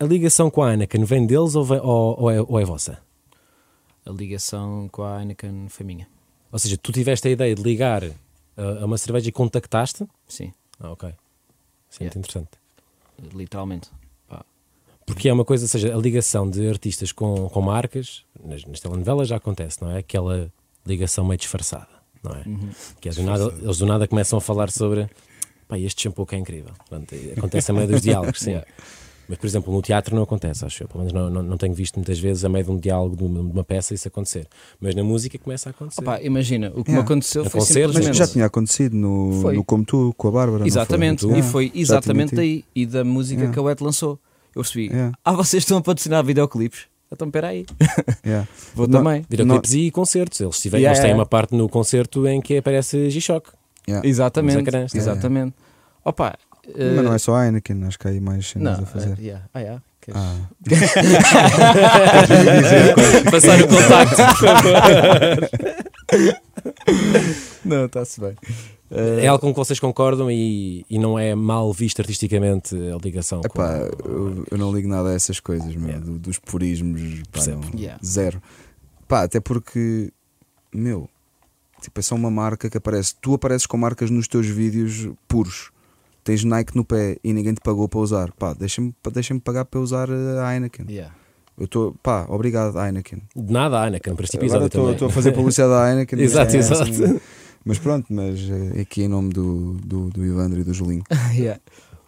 a ligação com a Anakin vem deles ou, vem- ou- ou é, ou é vossa? A ligação com a Heineken foi minha. Ou seja, tu tiveste a ideia de ligar uh, a uma cerveja e contactaste? Sim, Ah, ok. Isso é muito Yeah. interessante. literalmente. Pá, Porque é uma coisa, ou seja, a ligação de artistas com, com marcas, nas, nas telenovelas já acontece, não é? Aquela ligação meio disfarçada, não é? uhum. Que é do nada, eles do nada começam a falar sobre pá, este shampoo que é incrível. Pronto, acontece a meio dos diálogos, sim. [LAUGHS] Mas, por exemplo, no teatro não acontece, acho eu. Pelo menos não, não, não tenho visto muitas vezes, a meio de um diálogo, de uma, de uma peça, isso acontecer. Mas na música começa a acontecer. Opa, imagina, o que me Yeah. aconteceu No foi concerto, Mas simplesmente. já tinha acontecido no, Foi. no Como Tu, com a Bárbara. não foi? Exatamente, Yeah, e foi exatamente daí e da música Yeah. que a Wet lançou. Eu percebi, Yeah. ah, vocês estão a patrocinar videoclipes? Então, espera aí, [LAUGHS] Yeah. vou Não- também. Videoclipes e concertos. Eles, tiveram, Yeah, eles têm yeah. uma parte no concerto em que aparece G-Shock. Yeah. Exatamente, yeah, exatamente. Opa, eh, Mas não é só a Heineken, acho que há aí mais cenas não, a fazer. eh, yeah. Ah, yeah. Queres- Ah, [LAUGHS] Passar o [LAUGHS] contacto, por favor. Não, está-se bem. É algo com que vocês concordam e, e não é mal visto artisticamente a ligação. com- epá, eu, eu não ligo nada a essas coisas, meu, Yeah. do- dos purismos, pá, não, Yeah. zero. Pá, até porque, meu, tipo, é só uma marca que aparece. Tu apareces com marcas nos teus vídeos puros. Tens Nike no pé e ninguém te pagou para usar. Pá, deixa-me deixa pagar para usar a Heineken. Yeah. Eu estou, pá, obrigado, Heineken. De nada, Heineken, para este episódio estou a fazer publicidade à Heineken. [LAUGHS] Exato, É, exato. assim, Mas pronto, mas eh, aqui em nome do, do, do Ivandro e do Julinho. [LAUGHS] Yeah.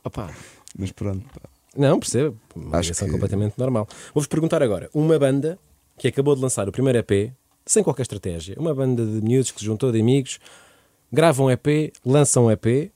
Opa, Mas pronto, pá. Não, percebo. Uma Acho que- completamente normal. Vou-vos perguntar agora: uma banda que acabou de lançar o primeiro EP, sem qualquer estratégia, uma banda de miúdos que se juntou de amigos, gravam um EP, lançam um EP,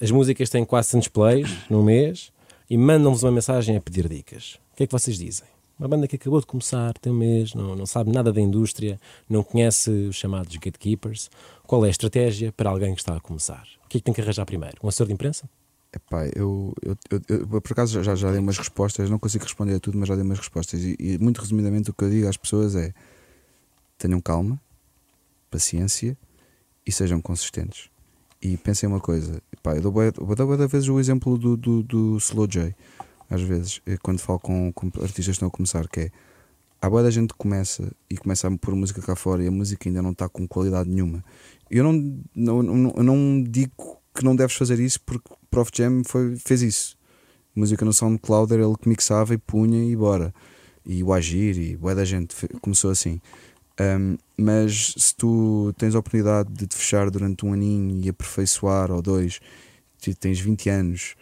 as músicas têm 400 plays num mês e mandam-vos uma mensagem a pedir dicas. O que é que vocês dizem? Uma banda que acabou de começar, tem um mês, não, não sabe nada da indústria, não conhece os chamados gatekeepers. Qual é a estratégia para alguém que está a começar? O que é que tem que arranjar primeiro? Um assessor de imprensa? Epá, eu, eu, eu, eu, por acaso já, já dei umas respostas, não consigo responder a tudo, mas já dei umas respostas. E, e muito resumidamente o que eu digo às pessoas é tenham calma, paciência e sejam consistentes. E pensem uma coisa, epá, eu dou eu dou da vezes o exemplo do, do, do Slow J, às vezes, eh, quando falo com, com artistas que estão a começar, que é há boa da gente que começa e começa a pôr música cá fora e a música ainda não está com qualidade nenhuma. Eu não, não, não, eu não digo que não deves fazer isso porque Prof Jam foi, fez isso. Música no SoundCloud era ele que mixava e punha e bora. E o Agir e boa da gente começou assim. Um, mas se tu tens a oportunidade de te fechar durante um aninho e aperfeiçoar ou dois, tu tens 20 anos,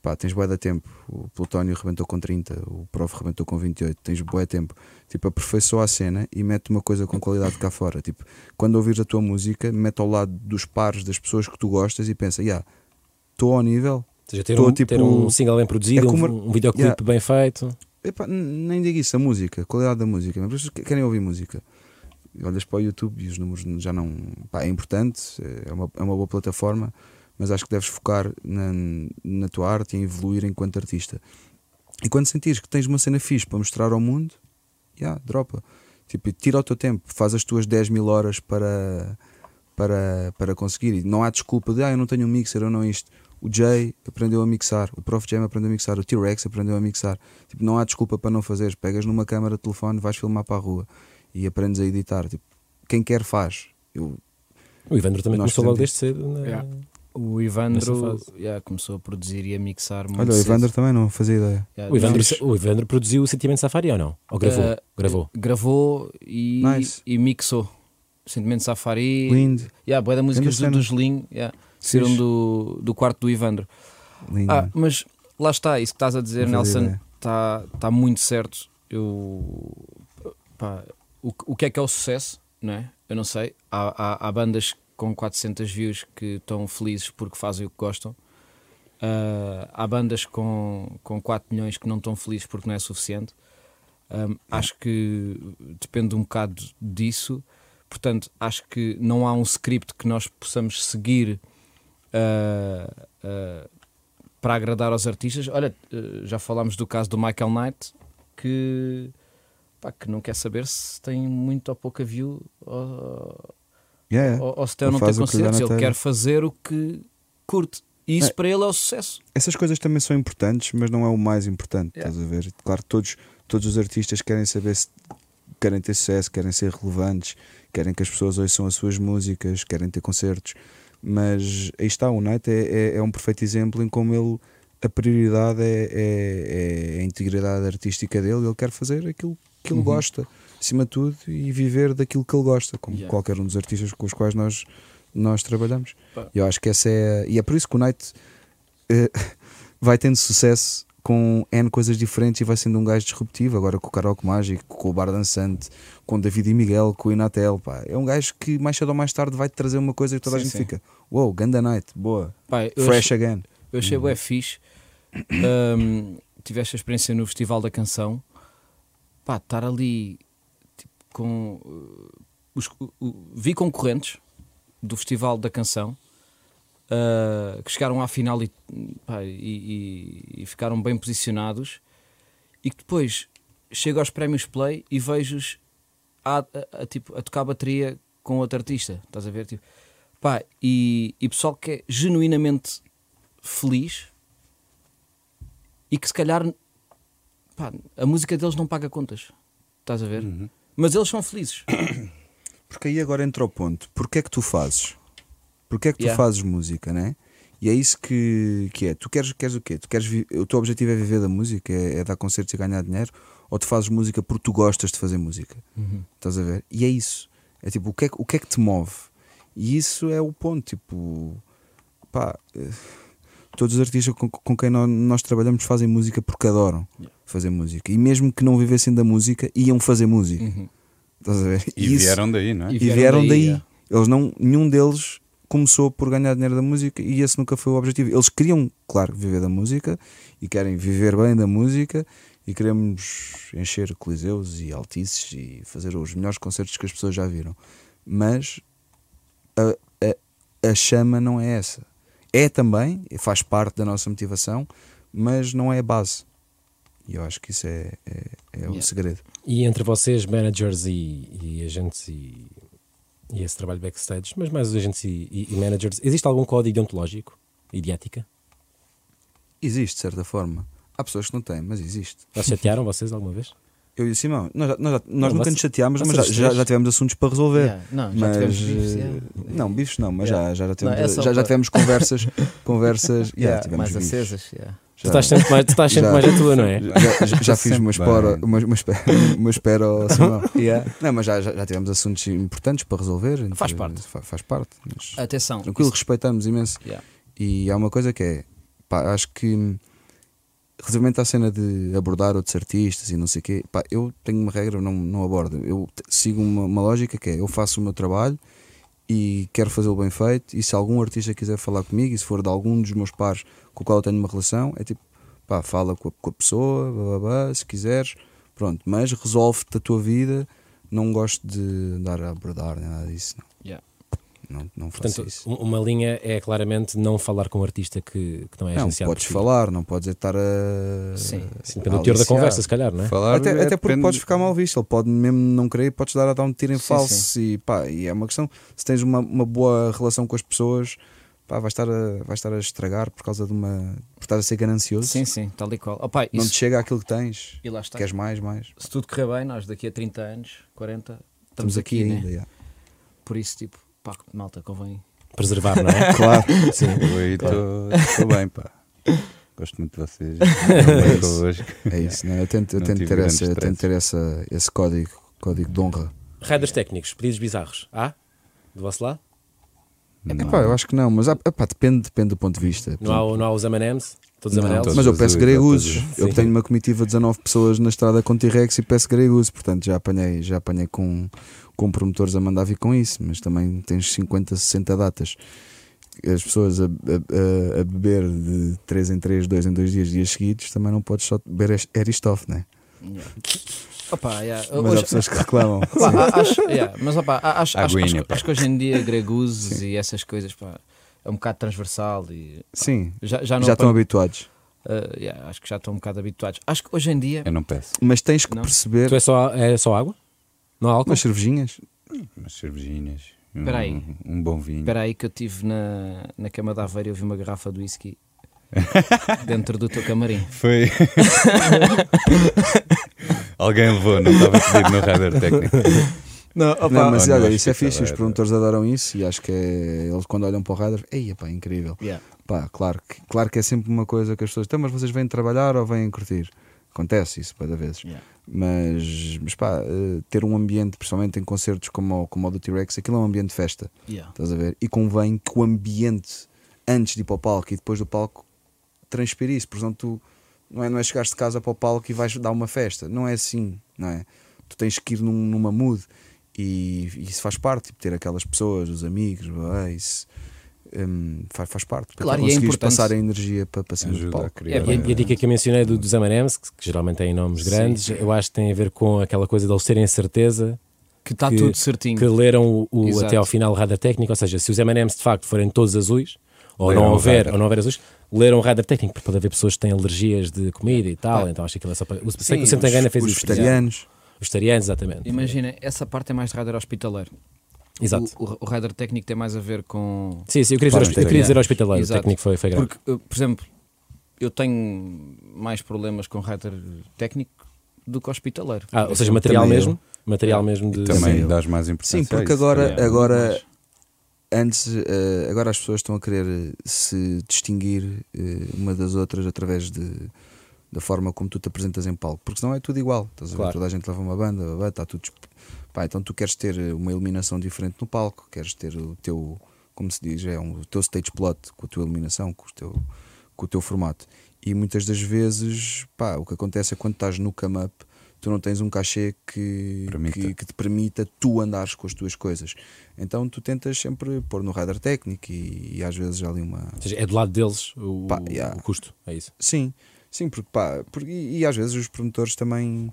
pá, tens bué da tempo. O Plutónio rebentou com 30, o Prof rebentou com 28, tens bué tempo. Tipo, aperfeiçoa a cena e mete uma coisa com qualidade cá fora. Tipo, quando ouvires a tua música, mete ao lado dos pares das pessoas que tu gostas e pensa, yeah, estou ao nível. Ou seja, ter, Tô, um, tipo, ter um single bem produzido, é como- um, um videoclipe Yeah. bem feito. Epá, nem digo isso, a música, a qualidade da música. As pessoas que- querem ouvir música. Olhas para o YouTube e os números já não. Pá, é importante, é uma, é uma boa plataforma, mas acho que deves focar na, na tua arte e em evoluir enquanto artista. E quando sentires que tens uma cena fixe para mostrar ao mundo, já, dropa. Tipo, tira o teu tempo, faz as tuas 10 mil horas para, para, para conseguir. E não há desculpa de, ah, eu não tenho um mixer ou não isto. O Jay aprendeu a mixar, o Prof Jam aprendeu a mixar, o T-Rex aprendeu a mixar. Tipo, não há desculpa para não fazeres. Pegas numa câmara de telefone, vais filmar para a rua e aprendes a editar. Tipo, quem quer faz. Eu, O Ivandro também Nós começou logo desde cedo. né? Yeah. O Ivandro yeah, começou a produzir e a mixar muito olha, o cedo. Evander também não fazia ideia. Yeah, O, Ivandro, o Ivandro produziu o Sentimento Safari ou não? Ou gravou? Eh, gravou. Gravou e, Nice. e mixou. Sentimento Safari. Lindo, Yeah, boa da músicas do, cena. do Gelinho. Yeah, saíram do, do quarto do Ivandro. lindo. Ah, mas lá está, isso que estás a dizer, Não Nelson, está tá muito certo. Eu, pá, o, o que é que é o sucesso? Não é? Eu não sei. Há, há, há bandas com 400 views que estão felizes porque fazem o que gostam. Ah, há bandas com, com 4 milhões que não estão felizes porque não é suficiente. Um, acho que depende um bocado disso. Portanto, acho que não há um script que nós possamos seguir ah, ah, para agradar aos artistas. Olha, já falámos do caso do Michael Knight, que, pá, que não quer saber se tem muito ou pouca view ou, Yeah, se ou Ele não tem na Ele quer fazer o que curte. E isso É. para ele é o sucesso. Essas coisas também são importantes, mas não é o mais importante, Yeah. estás a ver? Claro, todos, todos os artistas querem saber se querem ter sucesso, querem ser relevantes, querem que as pessoas ouçam as suas músicas, querem ter concertos, mas aí está, o Knight é, é, é um perfeito exemplo em como ele a prioridade é, é, é a integridade artística dele, ele quer fazer aquilo que ele Uhum. gosta, acima de tudo, e viver daquilo que ele gosta, como Yeah. qualquer um dos artistas com os quais nós, nós trabalhamos. Pá. Eu acho que essa é. E é por isso que o Knight eh, [LAUGHS] vai tendo sucesso com N coisas diferentes e vai sendo um gajo disruptivo. Agora com o Karaoke Mágico, com o Bar Dançante, com o David e Miguel, com o Inatel. Pá. É um gajo que mais cedo ou mais tarde vai te trazer uma coisa que toda a Sim, gente sim. fica: Wow, Ganda Night, boa, Pá, fresh again. Eu achei bué fixe. Ahm, tive esta experiência no Festival da Canção. Pá, estar ali com. uh, os, o- vi concorrentes do Festival da Canção uh, que chegaram à final e, pá, e- e- e ficaram bem posicionados e que depois chego aos prémios Play e vejo-os a, a- a, tipo, a tocar bateria com outro artista. Estás a ver? Tipo, pá, e, e pessoal que é genuinamente feliz e que se calhar pá, a música deles não paga contas. Estás a ver? Mas eles são felizes. [COUGHS] Porque aí agora entra o ponto: porque é que tu fazes? Porque é que tu Yeah. fazes música, né? E é isso que, que é. Tu queres, queres o quê? Tu queres o teu objetivo é viver da música, é, é dar concertos e ganhar dinheiro? Ou tu fazes música porque tu gostas de fazer música? Estás a ver? E é isso. É tipo, o que é, que- o que, é que te move? E isso é o ponto. Tipo, pá, eh, todos os artistas com, com quem nó- nós, trabalhamos fazem música porque adoram Yeah. fazer música. E mesmo que não vivessem da música, iam fazer música. Uhum. Estás a ver? E Isso- vieram daí, não é? E e vieram vieram, daí, daí. é. Eles não, nenhum deles começou por ganhar dinheiro da música e esse nunca foi o objetivo. Eles queriam, claro, viver da música e querem viver bem da música e queremos encher coliseus e altices e fazer os melhores concertos que as pessoas já viram. Mas a, a, a chama não é essa. É também, faz parte da nossa motivação, mas não é a base. E eu acho que isso é, é, é o Yeah. segredo. E entre vocês, managers e, e agentes e, e esse trabalho backstage, mas mais os agentes e, e- e managers, existe algum código deontológico e de ética? Existe, de certa forma. Há pessoas que não têm, mas existe. Já chatearam vocês alguma vez? Eu e o Simão, nós, nós, nós Não, nunca nos chateámos, mas já, já, já tivemos assuntos para resolver. Yeah. Não, já mas, tivemos bifes, eh, yeah. Não, bifes não, mas Yeah. já, já, tivemos, Não, é já, já tivemos conversas. [LAUGHS] conversas yeah, tivemos mais bifes. acesas. Tu estás sempre mais, tu estás sempre Já. mais a tua, não é? Já, fiz uma espera, uma, uma espera, uma espera ao [LAUGHS] Simão. Não, mas já, já, tivemos assuntos importantes para resolver. Faz entre- parte. fa- Faz parte. Mas, Atenção. tranquilo, isso- respeitamos imenso. E há uma coisa que é, pá, acho que relativamente à cena de abordar outros artistas e não sei o quê, pá, eu tenho uma regra, não, não abordo. Eu sigo uma, uma lógica que é, eu faço o meu trabalho e quero fazê-lo bem feito e se algum artista quiser falar comigo e se for de algum dos meus pares com o qual eu tenho uma relação, é tipo, pá, fala com a, com a pessoa, blá, blá, blá, se quiseres, pronto, mas resolve-te a tua vida, não gosto de andar a abordar nem nada disso, não. Yeah. Não, não faço Portanto, isso. um- uma linha é claramente não falar com um artista que, que não é Não, agenciado. podes por ti. falar, não podes estar a. Sim. Sim, depende do teor da conversa, se calhar, não é? Falar Até, é até porque depende- podes ficar mal visto, ele pode mesmo não querer, podes dar a dar um tiro em Sim, falso e pá, e é uma questão. Se tens uma, uma boa relação com as pessoas, pá, vais estar, a, vais estar a estragar por causa de uma. por estar a ser ganancioso. Sim, sim, tal e qual. Opa, Não isso, te chega aquilo que tens, e lá está. queres mais, mais. Se tudo correr bem, nós daqui a 30 anos, 40, estamos, Estamos aqui, aqui, ainda. né? yeah. Por isso, tipo, pá, malta, convém. Preservar, não é? [LAUGHS] Claro, Sim. Eu aí estou bem, pá. Gosto muito de vocês. Bem convosco. é isso. Não, eu tento, eu tento ter, essa, eu tento ter essa, esse código, código de honra. Riders técnicos, pedidos bizarros. Há? Do vosso lado? Não. Epá, eu acho que não, mas epá, depende, depende do ponto de vista. Não há, não há os M&M's? Todos Não, amarelos? mas eu peço todos- Eu Sim. tenho uma comitiva de 19 pessoas na estrada com T-Rex e peço gregusos. Portanto, já apanhei, já apanhei com, com promotores a mandar vir com isso. Mas também tens 50, 60 datas. As pessoas a, a- a- beber de 3 em 3, 2 em 2 dias, dias seguidos, também não podes só beber Eristoff, né? Yeah. Opa, yeah. Mas hoje- há pessoas que reclamam. Acho, yeah, mas opa, acho, acho, Aguinha, acho- acho que hoje em dia gregusos e essas coisas pá, é um bocado transversal e Sim, já, já não já estão apanho- habituados. uh, yeah, acho que já estão um bocado habituados. Acho que hoje em dia Eu não peço. Mas tens que Não. perceber. Tu é só, é só água? Não há álcool? Umas cervejinhas. Umas cervejinhas. Um, Espera aí. um bom vinho. Espera aí que eu estive na, na cama da Aveira e eu vi uma garrafa de whisky [LAUGHS] dentro do teu camarim. Foi. [LAUGHS] Alguém levou, não estava pedido no radar técnico. Não, não, mas olha, isso é fixe. Os promotores adoram isso e acho que é, eles quando olham para o radar, ei, pá, incrível. Yeah. Pá, claro que, claro que é sempre uma coisa que as pessoas. Então, mas vocês vêm trabalhar ou vêm curtir? Acontece isso, cada vezes. Yeah. Mas, mas pá, eh, ter um ambiente, principalmente em concertos como, o- como o do T-Rex, aquilo é um ambiente de festa, Yeah. estás a ver? E convém que o ambiente, antes de ir para o palco e depois do palco, transpire isso, senão tu Não é, não é chegares de casa para o palco e vais dar uma festa. Não é assim, não é? Tu tens que ir num- numa mood e, e isso faz parte, tipo, ter aquelas pessoas, os amigos, isso hum, faz, faz parte. Para Claro, e é importante. passar a energia para, para cima do palco. criar. É, E a, e a dica que eu mencionei do, dos M&M's, que, que geralmente têm nomes Sim. grandes, eu acho que tem a ver com aquela coisa de eles terem a certeza Que está tudo certinho. que leram o, o- até ao final o radar técnico, ou seja, se os M&M's de facto forem todos azuis, ou Leram não houver, radar. ou não houver azuis, leram o radar técnico, porque pode haver pessoas que têm alergias de comida e tal, Ah. então acho que aquilo é só para... o- Sei Sim, que o Santa Gana fez os isso. exemplo. vegetarianos. Os vegetarianos, exatamente. Imagina, essa parte é mais rider hospitaleiro. Exato. O, o, o rider técnico tem mais a ver com. Sim, sim, eu queria dizer, eu queria dizer hospitaleiro, o Exato. técnico foi, foi grave. Porque, uh, por exemplo, eu tenho mais problemas com rider técnico do que hospitaleiro. Ah, ou seja, material Também mesmo, material mesmo de... Também eu. dás mais importância Sim, porque agora, também. agora antes, eh, agora as pessoas estão a querer eh, se distinguir eh, uma das outras através de, da forma como tu te apresentas em palco, porque senão é tudo igual. Estás a ver? Claro. Toda a gente leva uma banda, está tudo. Pá, então tu queres ter eh, uma iluminação diferente no palco, queres ter o teu, como se diz, é um, o teu stage plot com a tua iluminação, com o teu, com o teu formato. E muitas das vezes, pá, o que acontece é quando estás no come-up, tu não tens um cachê que, que, que te permita tu andares com as tuas coisas. Então tu tentas sempre pôr no radar técnico e, e às vezes ali uma. Ou seja, é do lado deles o, Pá, yeah. o custo, é isso. Sim, sim, porque pá, porque, e, e às vezes os promotores também.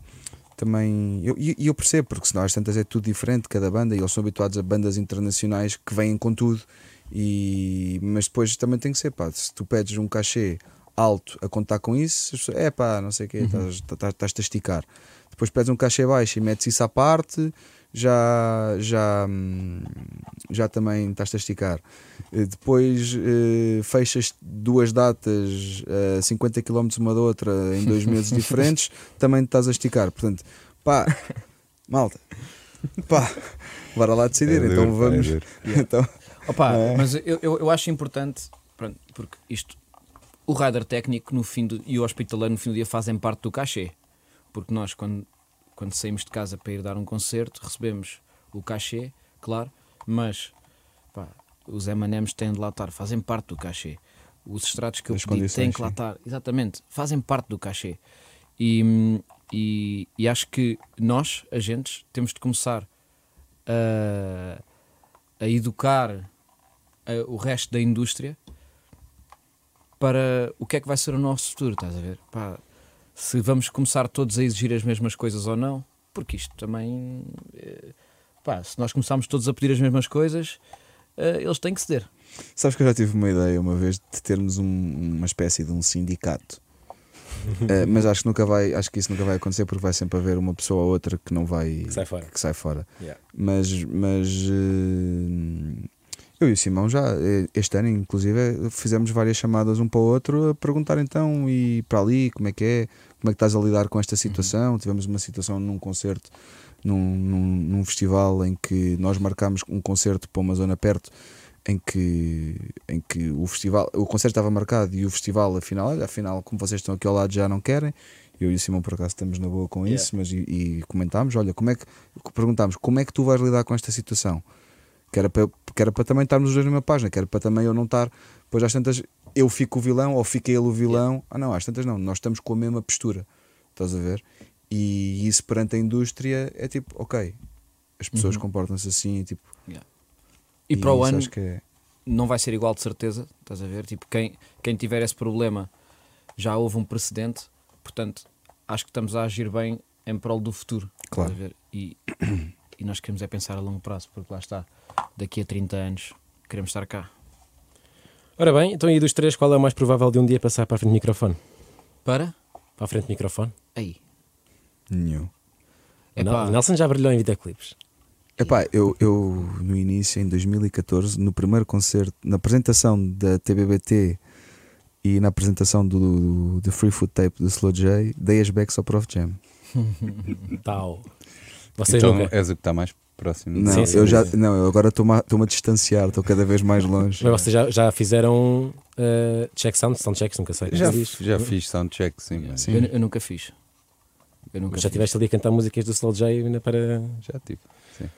Também eu, e e eu percebo, porque senão às tantas é tudo diferente, cada banda, e eles são habituados a bandas internacionais que vêm com tudo, e, mas depois também tem que ser, pá, se tu pedes um cachê alto a contar com isso, pessoas, é pá, não sei o quê, estás- estás- estás-te a esticar. Depois pedes um cachê baixo e metes isso à parte, já, já, já também estás-te a esticar. Eh, Depois eh, fechas duas datas a 50 km uma da outra em dois [LAUGHS] meses diferentes, também estás a esticar. Portanto, pá, malta, pá, bora lá decidir. É então duro, é vamos. duro. [LAUGHS] então, Opa, É. mas eu, eu, eu acho importante, pronto, porque isto, o rider técnico no fim do, e o hospitaleiro no fim do dia fazem parte do cachê. Porque nós, quando, quando saímos de casa para ir dar um concerto, recebemos o cachê, claro, mas pá, os M&M's têm de lá estar, fazem parte do cachê. Os extratos que eu Das pedi têm que lá estar, exatamente, fazem parte do cachê. E, e, e acho que nós, agentes, temos de começar a, a educar eh, o resto da indústria para o que é que vai ser o nosso futuro, estás a ver? Pá, se vamos começar todos a exigir as mesmas coisas ou não, porque isto também, eh, pá, se nós começarmos todos a pedir as mesmas coisas, eh, eles têm que ceder. sabes que eu já tive uma ideia uma vez de termos um- uma espécie de um sindicato. [LAUGHS] Eh, mas acho que nunca vai, acho que isso nunca vai acontecer porque vai sempre haver uma pessoa ou outra que não vai Que sai fora. que sai fora. Yeah. Mas, mas eh, eu e o Simão já este ano, inclusive, fizemos várias chamadas um para o outro a perguntar então e para ali como é que é, como é que estás a lidar com esta situação. Tivemos uma situação num concerto, num, num, num festival em que nós marcámos um concerto para uma zona perto. Em que, em que o festival, o concerto estava marcado e o festival, afinal, olha, afinal, como vocês estão aqui ao lado, já não querem. Eu e o Simão, por acaso, estamos na boa com Yeah. isso, mas e, e comentámos: olha, como é que perguntámos como é que tu vais lidar com esta situação? Que era para, que era para também estarmos os dois na mesma página, que era para também eu não estar, pois às tantas eu fico o vilão ou fica ele o vilão. Ah, não, às tantas não, nós estamos com a mesma postura, estás a ver? E isso perante a indústria é tipo, ok, as pessoas Uhum. comportam-se assim, tipo, E, para o ano é- não vai ser igual de certeza, estás a ver? Tipo, quem, quem tiver esse problema já houve um precedente, portanto, acho que estamos a agir bem em prol do futuro. Claro. E, e nós queremos é pensar a longo prazo, porque lá está, daqui a 30 anos queremos estar cá. Ora bem, então e dos três, qual é o mais provável de um dia passar para a frente do microfone? Para? Para a frente do microfone? Aí. nenhum. Epá. Nel- Nelson já brilhou em videoclipes. Epá, eu, eu no início, em 2014, no primeiro concerto, na apresentação da TBBT e na apresentação do, do, do Free Food Tape do Slow J, dei as backs ao Prof Jam. [LAUGHS] [LAUGHS] Tal. Vocês então nunca. és o que está mais próximo. Não, Sim, sim, eu já, não, eu agora estou-me a, estou-me a distanciar, estou cada vez mais longe. Mas vocês já, já fizeram uh, check sound, sound checks, nunca sei. Já, diz. já fiz soundcheck, sim. mas Sim. Eu, eu nunca fiz. Eu nunca Já fiz. estiveste ali a cantar músicas do Slow J ainda para. Já tive. Sim.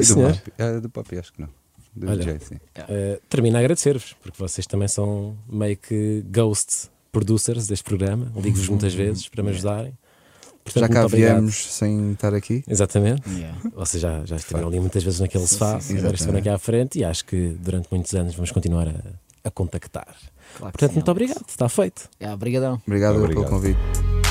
Sim, E do. Pop? Ah, do Pop acho que não. Do Olha. DJ, sim. Uh, termino a agradecer-vos, porque vocês também são meio que ghost producers deste programa. Ligo-vos muitas vezes para me ajudarem. Portanto, Já cá viemos sem estar aqui. Exatamente. Yeah. Vocês já, já estiveram ali muitas vezes naquele sofá, sim, agora estiveram aqui à frente e acho que durante muitos anos vamos continuar a, a contactar. Claro Portanto, sim, muito Alex. obrigado, está feito. Yeah, obrigadão. Obrigado, Obrigado. pelo convite.